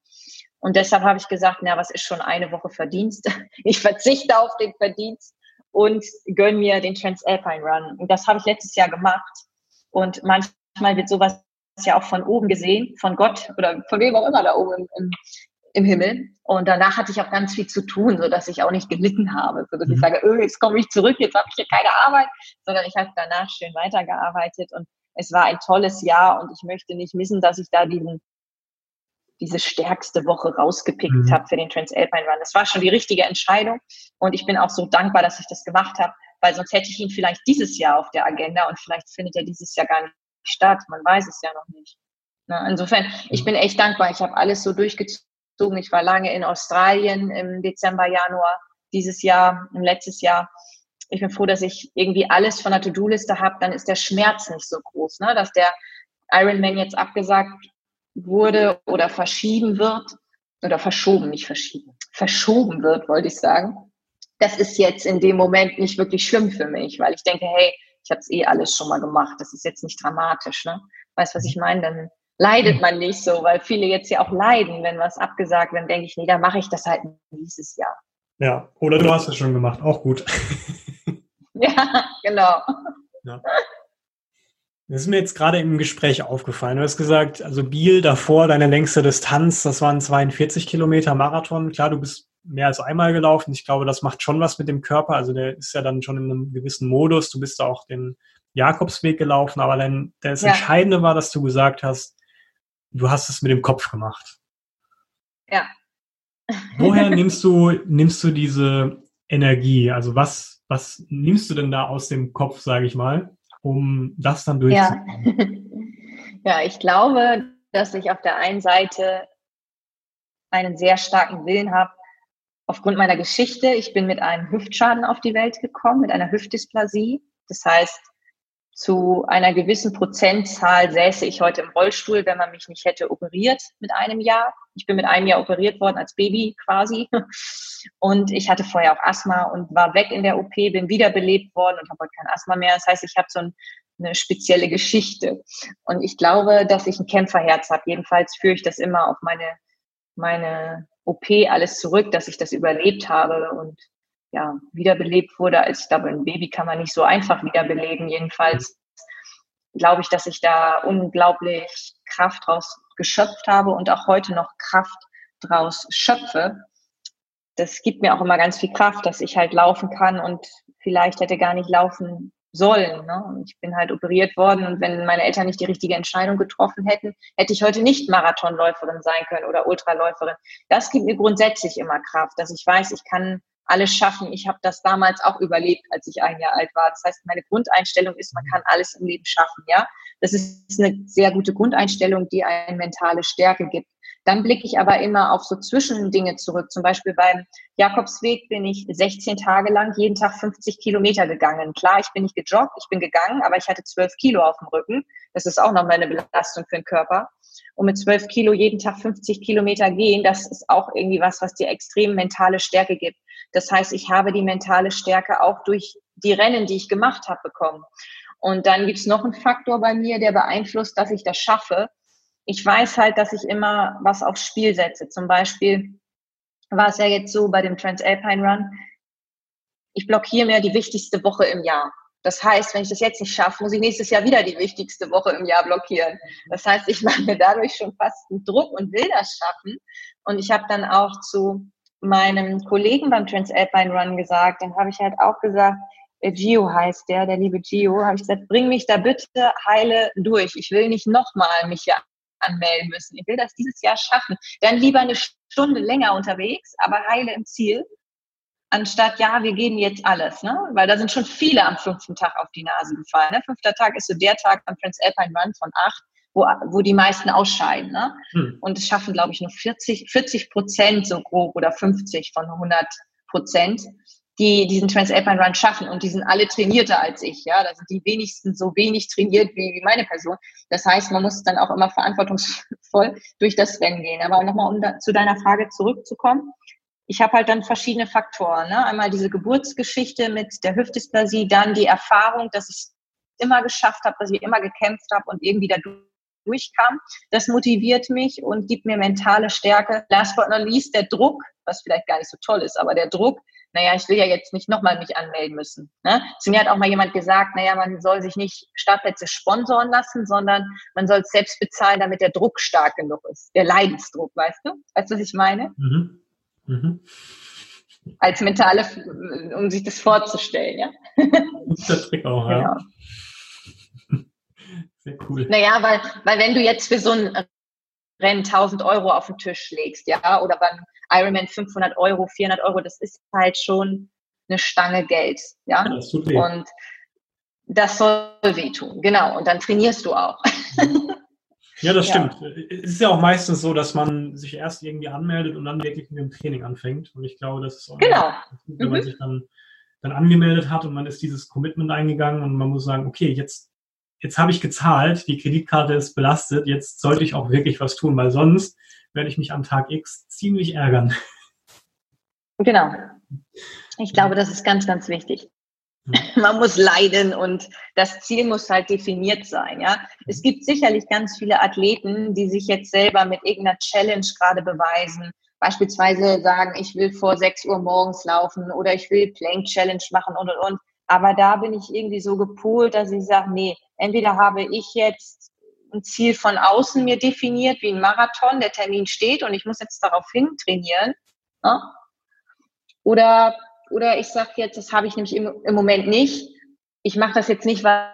Und deshalb habe ich gesagt, na, was ist schon eine Woche Verdienst? Ich verzichte auf den Verdienst und gönn mir den Transalpine Run. Und das habe ich letztes Jahr gemacht. Und manchmal wird sowas ja auch von oben gesehen, von Gott oder von wem auch immer da oben im, im, im Himmel. Und danach hatte ich auch ganz viel zu tun, so dass ich auch nicht gelitten habe, so dass mhm. ich sage, öh, jetzt komme ich zurück, jetzt habe ich hier keine Arbeit, sondern ich habe danach schön weitergearbeitet und es war ein tolles Jahr und ich möchte nicht missen, dass ich da diesen diese stärkste Woche rausgepickt mhm. habe für den Transalpine Run. Das war schon die richtige Entscheidung und ich bin auch so dankbar, dass ich das gemacht habe, weil sonst hätte ich ihn vielleicht dieses Jahr auf der Agenda und vielleicht findet er dieses Jahr gar nicht statt. Man weiß es ja noch nicht. Insofern, ich bin echt dankbar. Ich habe alles so durchgezogen ich war lange in Australien im Dezember, Januar dieses Jahr, im letztes Jahr. Ich bin froh, dass ich irgendwie alles von der To-Do-Liste habe. Dann ist der Schmerz nicht so groß, ne? dass der Ironman jetzt abgesagt wurde oder verschieben wird oder verschoben, nicht verschieben, verschoben wird, wollte ich sagen. Das ist jetzt in dem Moment nicht wirklich schlimm für mich, weil ich denke, hey, ich habe es eh alles schon mal gemacht. Das ist jetzt nicht dramatisch. Ne? Weißt was ich meine? Dann leidet hm. man nicht so, weil viele jetzt ja auch leiden, wenn was abgesagt wird, denke ich, nee, dann mache ich das halt dieses Jahr. Ja, oder du hast es schon gemacht, auch gut. ja, genau. Ja. Das ist mir jetzt gerade im Gespräch aufgefallen. Du hast gesagt, also Biel davor, deine längste Distanz, das waren 42 Kilometer Marathon. Klar, du bist mehr als einmal gelaufen. Ich glaube, das macht schon was mit dem Körper. Also der ist ja dann schon in einem gewissen Modus. Du bist da auch den Jakobsweg gelaufen. Aber dann das ja. Entscheidende war, dass du gesagt hast, du hast es mit dem Kopf gemacht. Ja. Woher nimmst du, nimmst du diese Energie? Also was, was nimmst du denn da aus dem Kopf, sage ich mal, um das dann durchzuführen? Ja. ja, ich glaube, dass ich auf der einen Seite einen sehr starken Willen habe, aufgrund meiner Geschichte. Ich bin mit einem Hüftschaden auf die Welt gekommen, mit einer Hüftdysplasie. Das heißt, zu einer gewissen Prozentzahl säße ich heute im Rollstuhl, wenn man mich nicht hätte operiert mit einem Jahr. Ich bin mit einem Jahr operiert worden als Baby quasi. Und ich hatte vorher auch Asthma und war weg in der OP, bin wiederbelebt worden und habe heute kein Asthma mehr. Das heißt, ich habe so ein, eine spezielle Geschichte. Und ich glaube, dass ich ein Kämpferherz habe. Jedenfalls führe ich das immer auf meine, meine OP alles zurück, dass ich das überlebt habe. Und ja, wiederbelebt wurde. Als ich glaube, ein Baby kann man nicht so einfach wiederbeleben. Jedenfalls glaube ich, dass ich da unglaublich Kraft draus geschöpft habe und auch heute noch Kraft draus schöpfe. Das gibt mir auch immer ganz viel Kraft, dass ich halt laufen kann und vielleicht hätte gar nicht laufen sollen. Ne? Ich bin halt operiert worden und wenn meine Eltern nicht die richtige Entscheidung getroffen hätten, hätte ich heute nicht Marathonläuferin sein können oder Ultraläuferin. Das gibt mir grundsätzlich immer Kraft, dass ich weiß, ich kann alles schaffen. Ich habe das damals auch überlebt, als ich ein Jahr alt war. Das heißt, meine Grundeinstellung ist, man kann alles im Leben schaffen. Ja, das ist eine sehr gute Grundeinstellung, die eine mentale Stärke gibt. Dann blicke ich aber immer auf so Zwischendinge zurück. Zum Beispiel beim Jakobsweg bin ich 16 Tage lang jeden Tag 50 Kilometer gegangen. Klar, ich bin nicht gejoggt, ich bin gegangen, aber ich hatte 12 Kilo auf dem Rücken. Das ist auch nochmal eine Belastung für den Körper. Und mit 12 Kilo jeden Tag 50 Kilometer gehen, das ist auch irgendwie was, was dir extrem mentale Stärke gibt. Das heißt, ich habe die mentale Stärke auch durch die Rennen, die ich gemacht habe, bekommen. Und dann gibt es noch einen Faktor bei mir, der beeinflusst, dass ich das schaffe. Ich weiß halt, dass ich immer was aufs Spiel setze. Zum Beispiel war es ja jetzt so bei dem Transalpine Run. Ich blockiere mir die wichtigste Woche im Jahr. Das heißt, wenn ich das jetzt nicht schaffe, muss ich nächstes Jahr wieder die wichtigste Woche im Jahr blockieren. Das heißt, ich mache mir dadurch schon fast einen Druck und will das schaffen. Und ich habe dann auch zu meinem Kollegen beim Transalpine Run gesagt, dann habe ich halt auch gesagt, äh, Gio heißt der, der liebe Gio, habe ich gesagt, bring mich da bitte heile durch. Ich will nicht nochmal mich hier anmelden müssen. Ich will das dieses Jahr schaffen. Dann lieber eine Stunde länger unterwegs, aber heile im Ziel, anstatt, ja, wir geben jetzt alles, ne? Weil da sind schon viele am fünften Tag auf die Nase gefallen. Ne? Fünfter Tag ist so der Tag am Transalpine Run von acht, wo, wo die meisten ausscheiden. Ne? Hm. Und es schaffen, glaube ich, nur 40, 40 Prozent so grob oder 50 von 100 Prozent die diesen Transalpine Run schaffen und die sind alle trainierter als ich, ja, da sind die wenigsten so wenig trainiert wie, wie meine Person. Das heißt, man muss dann auch immer verantwortungsvoll durch das Rennen gehen. Aber nochmal, um da, zu deiner Frage zurückzukommen, ich habe halt dann verschiedene Faktoren. Ne? Einmal diese Geburtsgeschichte mit der Hüftdysplasie, dann die Erfahrung, dass ich immer geschafft habe, dass ich immer gekämpft habe und irgendwie da durchkam. Das motiviert mich und gibt mir mentale Stärke. Last but not least, der Druck, was vielleicht gar nicht so toll ist, aber der Druck, naja, ich will ja jetzt nicht nochmal mich anmelden müssen. Ne? Zu mir hat auch mal jemand gesagt, naja, man soll sich nicht Startplätze sponsoren lassen, sondern man soll es selbst bezahlen, damit der Druck stark genug ist. Der Leidensdruck, weißt du? Weißt du, was ich meine? Mhm. Mhm. Als mentale, um sich das vorzustellen, ja. Guter Trick auch, ja. Genau. Sehr cool. Naja, weil, weil wenn du jetzt für so ein Rennen 1000 Euro auf den Tisch legst, ja, oder beim Ironman 500 Euro, 400 Euro, das ist halt schon eine Stange Geld, ja. ja das tut weh. Und das soll wehtun, genau. Und dann trainierst du auch. Ja, das stimmt. Ja. Es ist ja auch meistens so, dass man sich erst irgendwie anmeldet und dann wirklich mit dem Training anfängt. Und ich glaube, das ist auch genau. gut, wenn man mhm. sich dann, dann angemeldet hat und man ist dieses Commitment eingegangen und man muss sagen, okay, jetzt, jetzt habe ich gezahlt, die Kreditkarte ist belastet, jetzt sollte ich auch wirklich was tun, weil sonst werde ich mich am Tag X ziemlich ärgern. Genau. Ich glaube, das ist ganz, ganz wichtig. Man muss leiden und das Ziel muss halt definiert sein, ja. Es gibt sicherlich ganz viele Athleten, die sich jetzt selber mit irgendeiner Challenge gerade beweisen. Beispielsweise sagen, ich will vor 6 Uhr morgens laufen oder ich will Plank Challenge machen und und und. Aber da bin ich irgendwie so gepolt, dass ich sage, nee, entweder habe ich jetzt ein Ziel von außen mir definiert, wie ein Marathon, der Termin steht und ich muss jetzt darauf hin trainieren. Ne? Oder oder ich sage jetzt, das habe ich nämlich im, im Moment nicht. Ich mache das jetzt nicht, weil,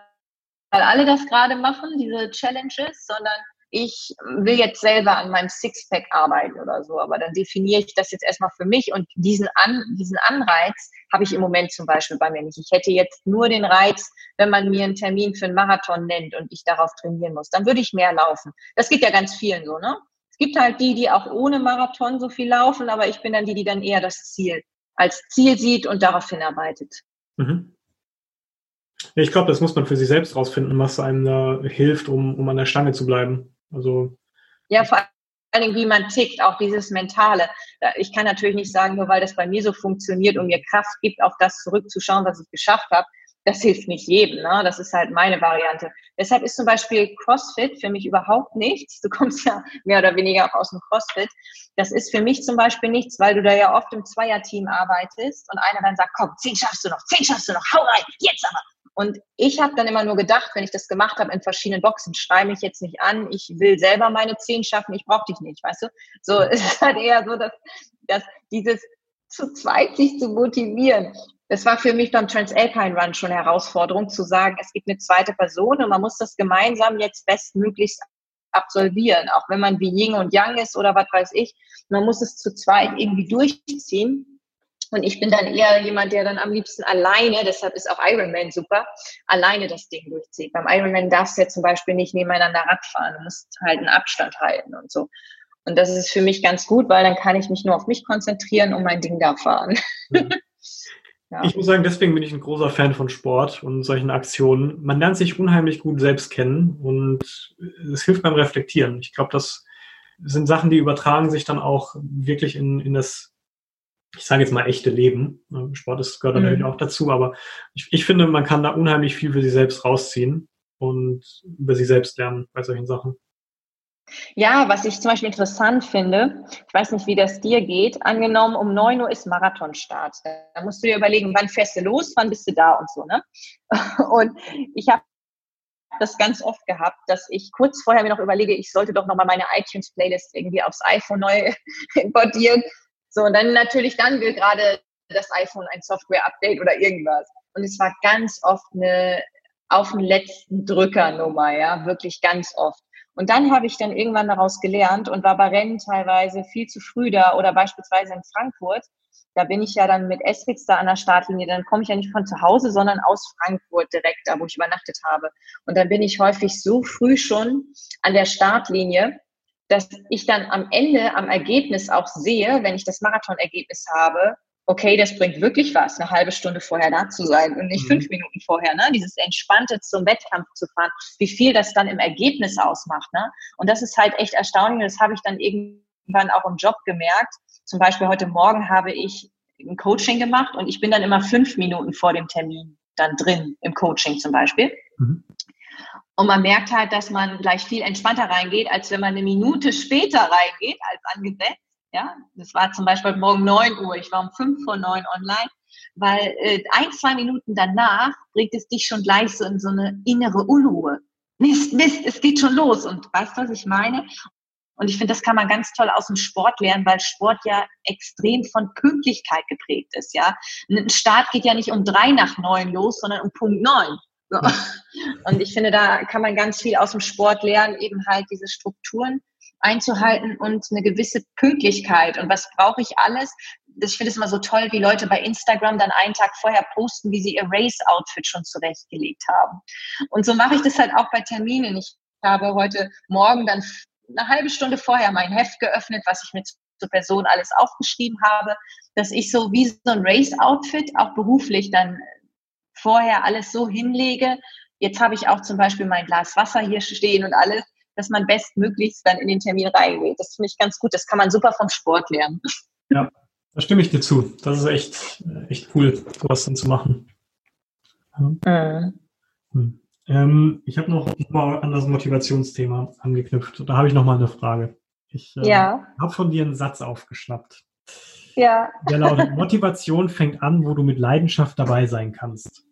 weil alle das gerade machen, diese Challenges, sondern ich will jetzt selber an meinem Sixpack arbeiten oder so. Aber dann definiere ich das jetzt erstmal für mich und diesen, an, diesen Anreiz habe ich im Moment zum Beispiel bei mir nicht. Ich hätte jetzt nur den Reiz, wenn man mir einen Termin für einen Marathon nennt und ich darauf trainieren muss. Dann würde ich mehr laufen. Das geht ja ganz vielen so, ne? Es gibt halt die, die auch ohne Marathon so viel laufen, aber ich bin dann die, die dann eher das Ziel als Ziel sieht und darauf hinarbeitet. Mhm. Ich glaube, das muss man für sich selbst rausfinden, was einem da hilft, um, um an der Stange zu bleiben. Also ja, vor allen Dingen, wie man tickt, auch dieses Mentale. Ich kann natürlich nicht sagen, nur weil das bei mir so funktioniert und mir Kraft gibt, auf das zurückzuschauen, was ich geschafft habe, das hilft nicht jedem. Ne? Das ist halt meine Variante. Deshalb ist zum Beispiel CrossFit für mich überhaupt nichts. Du kommst ja mehr oder weniger auch aus dem CrossFit. Das ist für mich zum Beispiel nichts, weil du da ja oft im Zweierteam arbeitest und einer dann sagt, komm, zehn schaffst du noch, zehn schaffst du noch, hau rein, jetzt aber. Und ich habe dann immer nur gedacht, wenn ich das gemacht habe in verschiedenen Boxen, schreie mich jetzt nicht an, ich will selber meine zehn schaffen, ich brauche dich nicht, weißt du? So es ist halt eher so, dass, dass dieses zu zweit sich zu motivieren das war für mich beim Transalpine Run schon eine Herausforderung, zu sagen, es gibt eine zweite Person und man muss das gemeinsam jetzt bestmöglichst absolvieren, auch wenn man wie Ying und Yang ist oder was weiß ich. Man muss es zu zweit irgendwie durchziehen. Und ich bin dann eher jemand, der dann am liebsten alleine, deshalb ist auch Ironman super, alleine das Ding durchzieht. Beim Ironman darfst du ja zum Beispiel nicht nebeneinander Rad fahren, du musst halt einen Abstand halten und so. Und das ist für mich ganz gut, weil dann kann ich mich nur auf mich konzentrieren und mein Ding da fahren. Mhm. Ja. Ich muss sagen, deswegen bin ich ein großer Fan von Sport und solchen Aktionen. Man lernt sich unheimlich gut selbst kennen und es hilft beim Reflektieren. Ich glaube, das sind Sachen, die übertragen sich dann auch wirklich in, in das, ich sage jetzt mal, echte Leben. Sport ist, gehört mhm. natürlich auch dazu, aber ich, ich finde, man kann da unheimlich viel für sich selbst rausziehen und über sich selbst lernen bei solchen Sachen. Ja, was ich zum Beispiel interessant finde, ich weiß nicht, wie das dir geht, angenommen, um 9 Uhr ist Marathonstart. Da musst du dir überlegen, wann fährst du los, wann bist du da und so, ne? Und ich habe das ganz oft gehabt, dass ich kurz vorher mir noch überlege, ich sollte doch nochmal meine iTunes-Playlist irgendwie aufs iPhone neu importieren. So, und dann natürlich dann will gerade das iPhone ein Software-Update oder irgendwas. und es war ganz oft eine auf den letzten Drückernummer, ja, wirklich ganz oft. Und dann habe ich dann irgendwann daraus gelernt und war bei Rennen teilweise viel zu früh da oder beispielsweise in Frankfurt. Da bin ich ja dann mit Eswitz da an der Startlinie. Dann komme ich ja nicht von zu Hause, sondern aus Frankfurt direkt, da wo ich übernachtet habe. Und dann bin ich häufig so früh schon an der Startlinie, dass ich dann am Ende am Ergebnis auch sehe, wenn ich das Marathonergebnis habe, okay, das bringt wirklich was, eine halbe Stunde vorher da zu sein und nicht mhm. fünf Minuten vorher, ne? Dieses Entspannte zum Wettkampf zu fahren, wie viel das dann im Ergebnis ausmacht, ne? Und das ist halt echt erstaunlich. Das habe ich dann irgendwann auch im Job gemerkt. Zum Beispiel heute Morgen habe ich ein Coaching gemacht und ich bin dann immer fünf Minuten vor dem Termin dann drin im Coaching zum Beispiel. Mhm. Und man merkt halt, dass man gleich viel entspannter reingeht, als wenn man eine Minute später reingeht als angesetzt ja, das war zum Beispiel Morgen 9 Uhr. Ich war um 5 vor 9 online, weil äh, ein, zwei Minuten danach bringt es dich schon gleich so in so eine innere Unruhe. Mist, Mist, es geht schon los. Und weißt du, was ich meine? Und ich finde, das kann man ganz toll aus dem Sport lernen, weil Sport ja extrem von Pünktlichkeit geprägt ist, ja. Ein Start geht ja nicht um drei nach neun los, sondern um Punkt neun. So. Und ich finde, da kann man ganz viel aus dem Sport lernen, eben halt diese Strukturen einzuhalten und eine gewisse Pünktlichkeit. Und was brauche ich alles? Ich finde es immer so toll, wie Leute bei Instagram dann einen Tag vorher posten, wie sie ihr Race-Outfit schon zurechtgelegt haben. Und so mache ich das halt auch bei Terminen. Ich habe heute Morgen dann eine halbe Stunde vorher mein Heft geöffnet, was ich mit zur Person alles aufgeschrieben habe, dass ich so wie so ein Race-Outfit auch beruflich dann vorher alles so hinlege. Jetzt habe ich auch zum Beispiel mein Glas Wasser hier stehen und alles, dass man bestmöglichst dann in den Termin reingeht. Das finde ich ganz gut. Das kann man super vom Sport lernen. Ja, da stimme ich dir zu. Das ist echt, echt cool, sowas dann zu machen. Ja. Mhm. Ähm, ich habe noch mal an das Motivationsthema angeknüpft. Da habe ich noch mal eine Frage. Ich äh, ja. habe von dir einen Satz aufgeschnappt. Ja. Der lautet, Motivation fängt an, wo du mit Leidenschaft dabei sein kannst.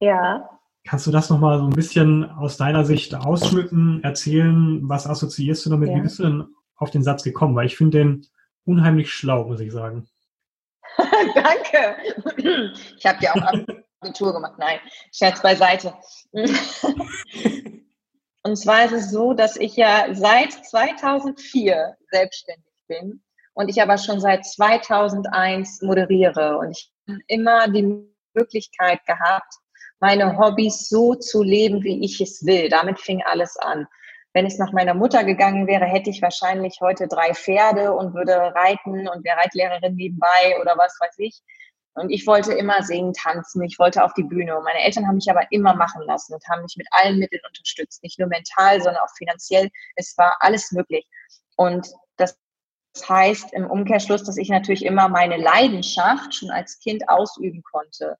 Ja. Kannst du das nochmal so ein bisschen aus deiner Sicht ausschmücken, erzählen? Was assoziierst du damit? Ja. Wie bist du denn auf den Satz gekommen? Weil ich finde den unheimlich schlau, muss ich sagen. Danke. Ich habe ja auch Abitur gemacht. Nein, Scherz beiseite. Und zwar ist es so, dass ich ja seit 2004 selbstständig bin und ich aber schon seit 2001 moderiere und ich habe immer die Möglichkeit gehabt, meine Hobbys so zu leben, wie ich es will. Damit fing alles an. Wenn es nach meiner Mutter gegangen wäre, hätte ich wahrscheinlich heute drei Pferde und würde reiten und wäre Reitlehrerin nebenbei oder was weiß ich. Und ich wollte immer singen, tanzen, ich wollte auf die Bühne. Und meine Eltern haben mich aber immer machen lassen und haben mich mit allen Mitteln unterstützt. Nicht nur mental, sondern auch finanziell. Es war alles möglich. Und das heißt im Umkehrschluss, dass ich natürlich immer meine Leidenschaft schon als Kind ausüben konnte.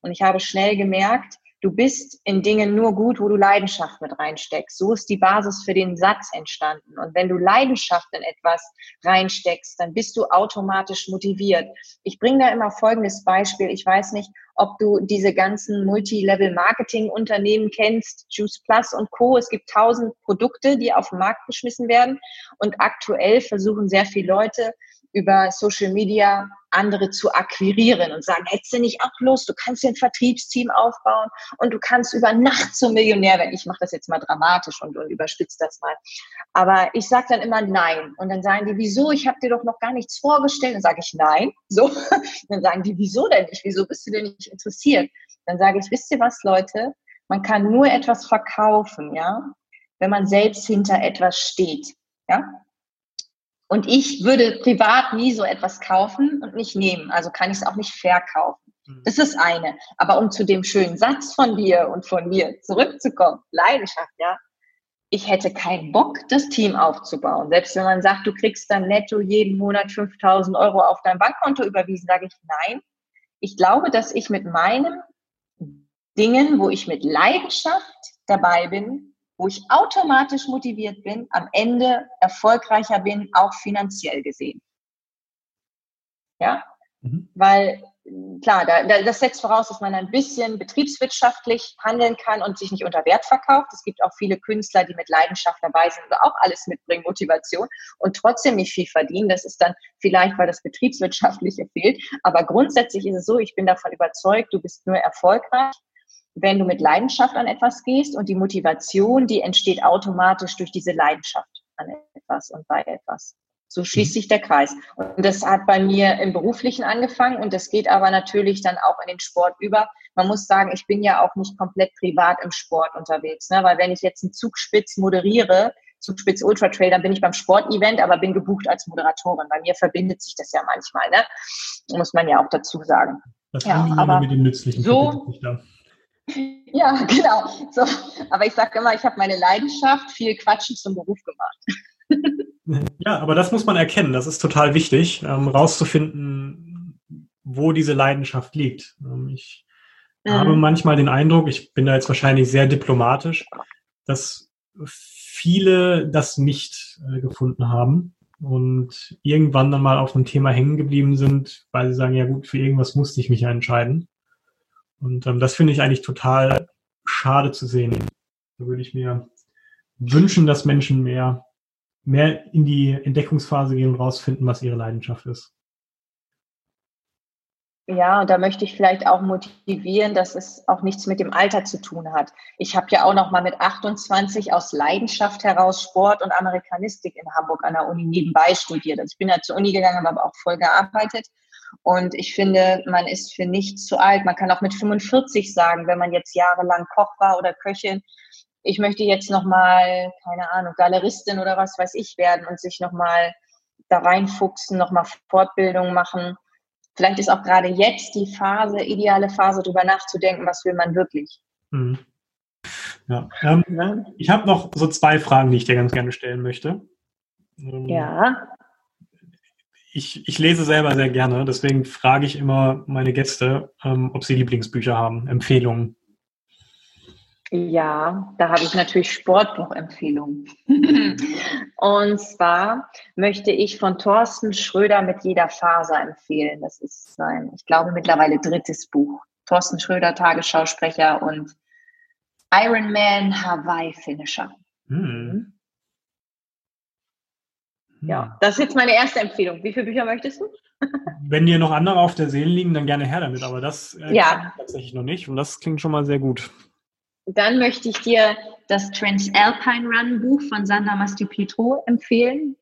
Und ich habe schnell gemerkt, du bist in Dingen nur gut, wo du Leidenschaft mit reinsteckst. So ist die Basis für den Satz entstanden. Und wenn du Leidenschaft in etwas reinsteckst, dann bist du automatisch motiviert. Ich bringe da immer folgendes Beispiel. Ich weiß nicht, ob du diese ganzen Multilevel-Marketing-Unternehmen kennst, Juice Plus und Co. Es gibt tausend Produkte, die auf den Markt geschmissen werden. Und aktuell versuchen sehr viele Leute, über Social Media andere zu akquirieren und sagen, hättest du nicht auch Lust, du kannst dir ein Vertriebsteam aufbauen und du kannst über Nacht zum Millionär werden. Ich mache das jetzt mal dramatisch und, und überspitze das mal. Aber ich sage dann immer nein. Und dann sagen die, wieso? Ich habe dir doch noch gar nichts vorgestellt. Dann sage ich nein. So. Dann sagen die, wieso denn nicht? Wieso bist du denn nicht interessiert? Dann sage ich, wisst ihr was, Leute? Man kann nur etwas verkaufen, ja, wenn man selbst hinter etwas steht. Ja, und ich würde privat nie so etwas kaufen und nicht nehmen. Also kann ich es auch nicht verkaufen. Mhm. Das ist eine. Aber um zu dem schönen Satz von dir und von mir zurückzukommen, Leidenschaft, ja. Ich hätte keinen Bock, das Team aufzubauen. Selbst wenn man sagt, du kriegst dann netto jeden Monat 5000 Euro auf dein Bankkonto überwiesen, sage ich nein. Ich glaube, dass ich mit meinen Dingen, wo ich mit Leidenschaft dabei bin, wo ich automatisch motiviert bin, am Ende erfolgreicher bin, auch finanziell gesehen. Ja, Mhm. Weil klar, da, da, das setzt voraus, dass man ein bisschen betriebswirtschaftlich handeln kann und sich nicht unter Wert verkauft. Es gibt auch viele Künstler, die mit Leidenschaft dabei sind oder auch alles mitbringen, Motivation und trotzdem nicht viel verdienen. Das ist dann vielleicht, weil das Betriebswirtschaftliche fehlt. Aber grundsätzlich ist es so, ich bin davon überzeugt, du bist nur erfolgreich, wenn du mit Leidenschaft an etwas gehst und die Motivation, die entsteht automatisch durch diese Leidenschaft an etwas und bei etwas. So schließt mhm. sich der Kreis. Und das hat bei mir im Beruflichen angefangen und das geht aber natürlich dann auch in den Sport über. Man muss sagen, ich bin ja auch nicht komplett privat im Sport unterwegs, ne? weil wenn ich jetzt einen Zugspitz moderiere, Zugspitz Ultra Trail, dann bin ich beim Sportevent, aber bin gebucht als Moderatorin. Bei mir verbindet sich das ja manchmal, ne? muss man ja auch dazu sagen. Das ja, aber mit dem Nützlichen. So, ja, genau. So, aber ich sage immer, ich habe meine Leidenschaft, viel Quatschen zum Beruf gemacht. Ja, aber das muss man erkennen. Das ist total wichtig, ähm, rauszufinden, wo diese Leidenschaft liegt. Ähm, ich mhm. habe manchmal den Eindruck, ich bin da jetzt wahrscheinlich sehr diplomatisch, dass viele das nicht äh, gefunden haben und irgendwann dann mal auf einem Thema hängen geblieben sind, weil sie sagen, ja gut, für irgendwas musste ich mich ja entscheiden. Und ähm, das finde ich eigentlich total schade zu sehen. Da würde ich mir wünschen, dass Menschen mehr mehr in die Entdeckungsphase gehen und rausfinden, was ihre Leidenschaft ist. Ja, und da möchte ich vielleicht auch motivieren, dass es auch nichts mit dem Alter zu tun hat. Ich habe ja auch noch mal mit 28 aus Leidenschaft heraus Sport und Amerikanistik in Hamburg an der Uni nebenbei studiert. Also ich bin ja zur Uni gegangen, habe aber auch voll gearbeitet. Und ich finde, man ist für nichts zu alt. Man kann auch mit 45 sagen, wenn man jetzt jahrelang Koch war oder Köchin, ich möchte jetzt nochmal, keine Ahnung, Galeristin oder was weiß ich werden und sich nochmal da reinfuchsen, nochmal Fortbildung machen. Vielleicht ist auch gerade jetzt die Phase, ideale Phase, darüber nachzudenken, was will man wirklich. Mhm. Ja. Ähm, ich habe noch so zwei Fragen, die ich dir ganz gerne stellen möchte. Ähm, ja. Ich, ich lese selber sehr gerne, deswegen frage ich immer meine Gäste, ähm, ob sie Lieblingsbücher haben, Empfehlungen. Ja, da habe ich natürlich Sportbuchempfehlungen. und zwar möchte ich von Thorsten Schröder mit jeder Faser empfehlen. Das ist sein, ich glaube, mittlerweile drittes Buch. Thorsten Schröder, Tagesschausprecher und Ironman Hawaii Finisher. Hm. Ja, hm. das ist jetzt meine erste Empfehlung. Wie viele Bücher möchtest du? Wenn dir noch andere auf der Seele liegen, dann gerne her damit. Aber das äh, ja. tatsächlich noch nicht. Und das klingt schon mal sehr gut. Dann möchte ich dir das Transalpine Run Buch von Sandra Mastipetro empfehlen.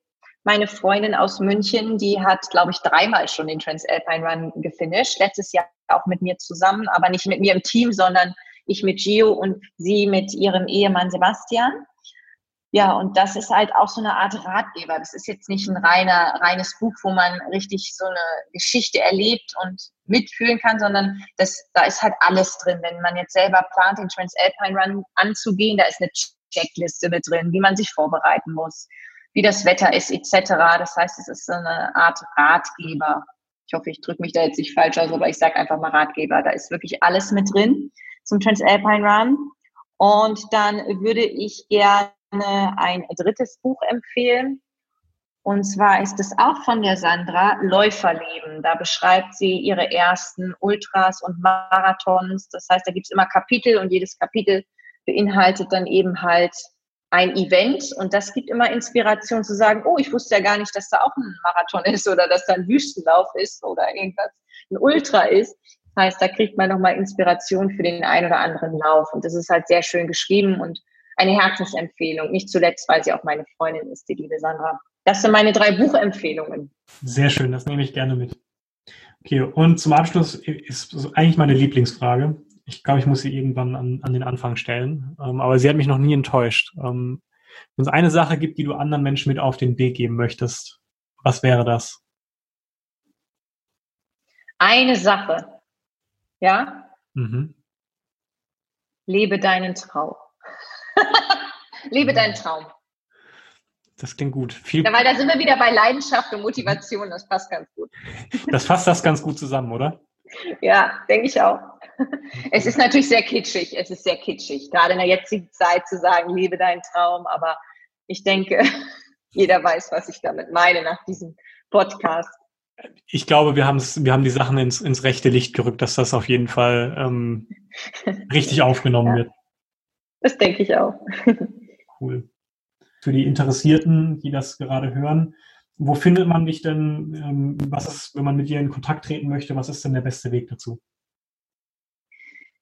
Meine Freundin aus München, die hat, glaube ich, dreimal schon den Transalpine Run gefinisht. Letztes Jahr auch mit mir zusammen, aber nicht mit mir im Team, sondern ich mit Gio und sie mit ihrem Ehemann Sebastian. Ja, und das ist halt auch so eine Art Ratgeber. Das ist jetzt nicht ein reiner, reines Buch, wo man richtig so eine Geschichte erlebt und mitfühlen kann, sondern das, da ist halt alles drin. Wenn man jetzt selber plant, den Transalpine Run anzugehen, da ist eine Checkliste mit drin, wie man sich vorbereiten muss, wie das Wetter ist, etc. Das heißt, es ist so eine Art Ratgeber. Ich hoffe, ich drücke mich da jetzt nicht falsch aus, aber ich sage einfach mal Ratgeber. Da ist wirklich alles mit drin zum Transalpine Run. Und dann würde ich gerne ein drittes Buch empfehlen. Und zwar ist es auch von der Sandra Läuferleben. Da beschreibt sie ihre ersten Ultras und Marathons. Das heißt, da gibt es immer Kapitel und jedes Kapitel beinhaltet dann eben halt ein Event und das gibt immer Inspiration zu sagen, oh, ich wusste ja gar nicht, dass da auch ein Marathon ist oder dass da ein Wüstenlauf ist oder irgendwas, ein Ultra ist. Das heißt, da kriegt man nochmal Inspiration für den einen oder anderen Lauf und das ist halt sehr schön geschrieben und eine Herzensempfehlung. Nicht zuletzt, weil sie auch meine Freundin ist, die liebe Sandra. Das sind meine drei Buchempfehlungen. Sehr schön, das nehme ich gerne mit. Okay, und zum Abschluss ist eigentlich meine Lieblingsfrage. Ich glaube, ich muss sie irgendwann an, an den Anfang stellen. Ähm, aber sie hat mich noch nie enttäuscht. Ähm, wenn es eine Sache gibt, die du anderen Menschen mit auf den Weg geben möchtest, was wäre das? Eine Sache. Ja? Mhm. Lebe deinen Traum. Lebe deinen Traum. Das klingt gut. Viel ja, weil da sind wir wieder bei Leidenschaft und Motivation. Das passt ganz gut. Das fasst das ganz gut zusammen, oder? Ja, denke ich auch. Es ist natürlich sehr kitschig. Es ist sehr kitschig, gerade in der jetzigen Zeit zu sagen, lebe deinen Traum. Aber ich denke, jeder weiß, was ich damit meine nach diesem Podcast. ich glaube, wir, haben's, wir haben die Sachen ins, ins rechte Licht gerückt, dass das auf jeden Fall ähm, richtig aufgenommen ja. wird. Das denke ich auch. cool. Für die Interessierten, die das gerade hören, wo findet man dich denn? Ähm, was ist, wenn man mit dir in Kontakt treten möchte, was ist denn der beste Weg dazu?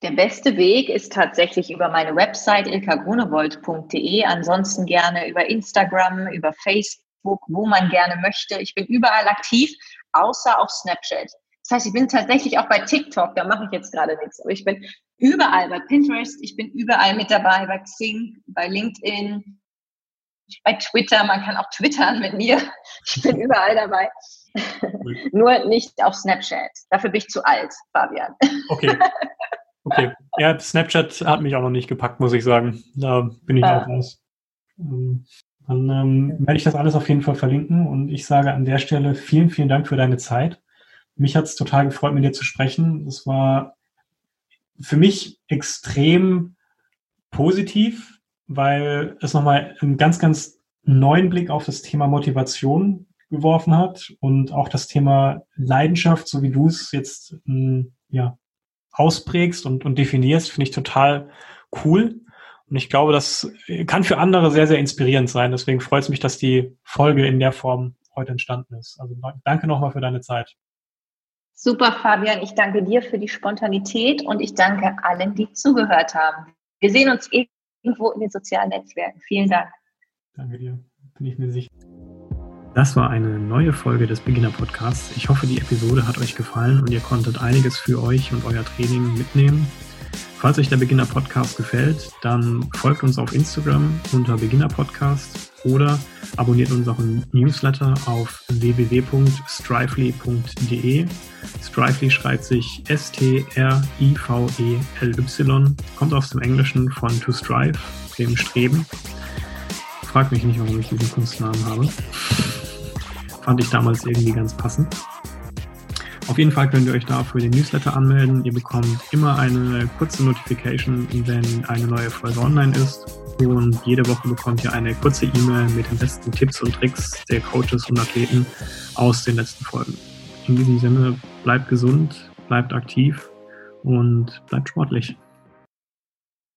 Der beste Weg ist tatsächlich über meine Website ilkagrunewold.de. Ansonsten gerne über Instagram, über Facebook, wo man gerne möchte. Ich bin überall aktiv, außer auf Snapchat. Das heißt, ich bin tatsächlich auch bei TikTok, da mache ich jetzt gerade nichts. Aber ich bin überall bei Pinterest, ich bin überall mit dabei, bei Xing, bei LinkedIn, bei Twitter. Man kann auch twittern mit mir. Ich bin überall dabei. Nur nicht auf Snapchat. Dafür bin ich zu alt, Fabian. Okay. Okay. Ja, Snapchat hat mich auch noch nicht gepackt, muss ich sagen. Da bin ich ah. auch raus. Ähm, dann ähm, werde ich das alles auf jeden Fall verlinken und ich sage an der Stelle vielen, vielen Dank für deine Zeit. Mich hat es total gefreut, mit dir zu sprechen. Es war für mich extrem positiv, weil es nochmal einen ganz, ganz neuen Blick auf das Thema Motivation geworfen hat und auch das Thema Leidenschaft, so wie du es jetzt ähm, ja, ausprägst und, und definierst, finde ich total cool. Und ich glaube, das kann für andere sehr, sehr inspirierend sein. Deswegen freut es mich, dass die Folge in der Form heute entstanden ist. Also danke nochmal für deine Zeit. Super, Fabian. Ich danke dir für die Spontanität und ich danke allen, die zugehört haben. Wir sehen uns irgendwo in den sozialen Netzwerken. Vielen Dank. Danke dir. Bin ich mir sicher. Das war eine neue Folge des Beginner Podcasts. Ich hoffe, die Episode hat euch gefallen und ihr konntet einiges für euch und euer Training mitnehmen. Falls euch der Beginner Podcast gefällt, dann folgt uns auf Instagram unter Beginner Podcast oder abonniert unseren Newsletter auf www.strively.de. Strively schreibt sich S-T-R-I-V-E-L-Y, kommt aus dem Englischen von to strive, dem Streben. Fragt mich nicht, warum ich diesen Kunstnamen habe. Fand ich damals irgendwie ganz passend. Auf jeden Fall könnt ihr euch da für den Newsletter anmelden. Ihr bekommt immer eine kurze Notification, wenn eine neue Folge online ist. Und jede Woche bekommt ihr eine kurze E-Mail mit den besten Tipps und Tricks der Coaches und Athleten aus den letzten Folgen. In diesem Sinne, bleibt gesund, bleibt aktiv und bleibt sportlich.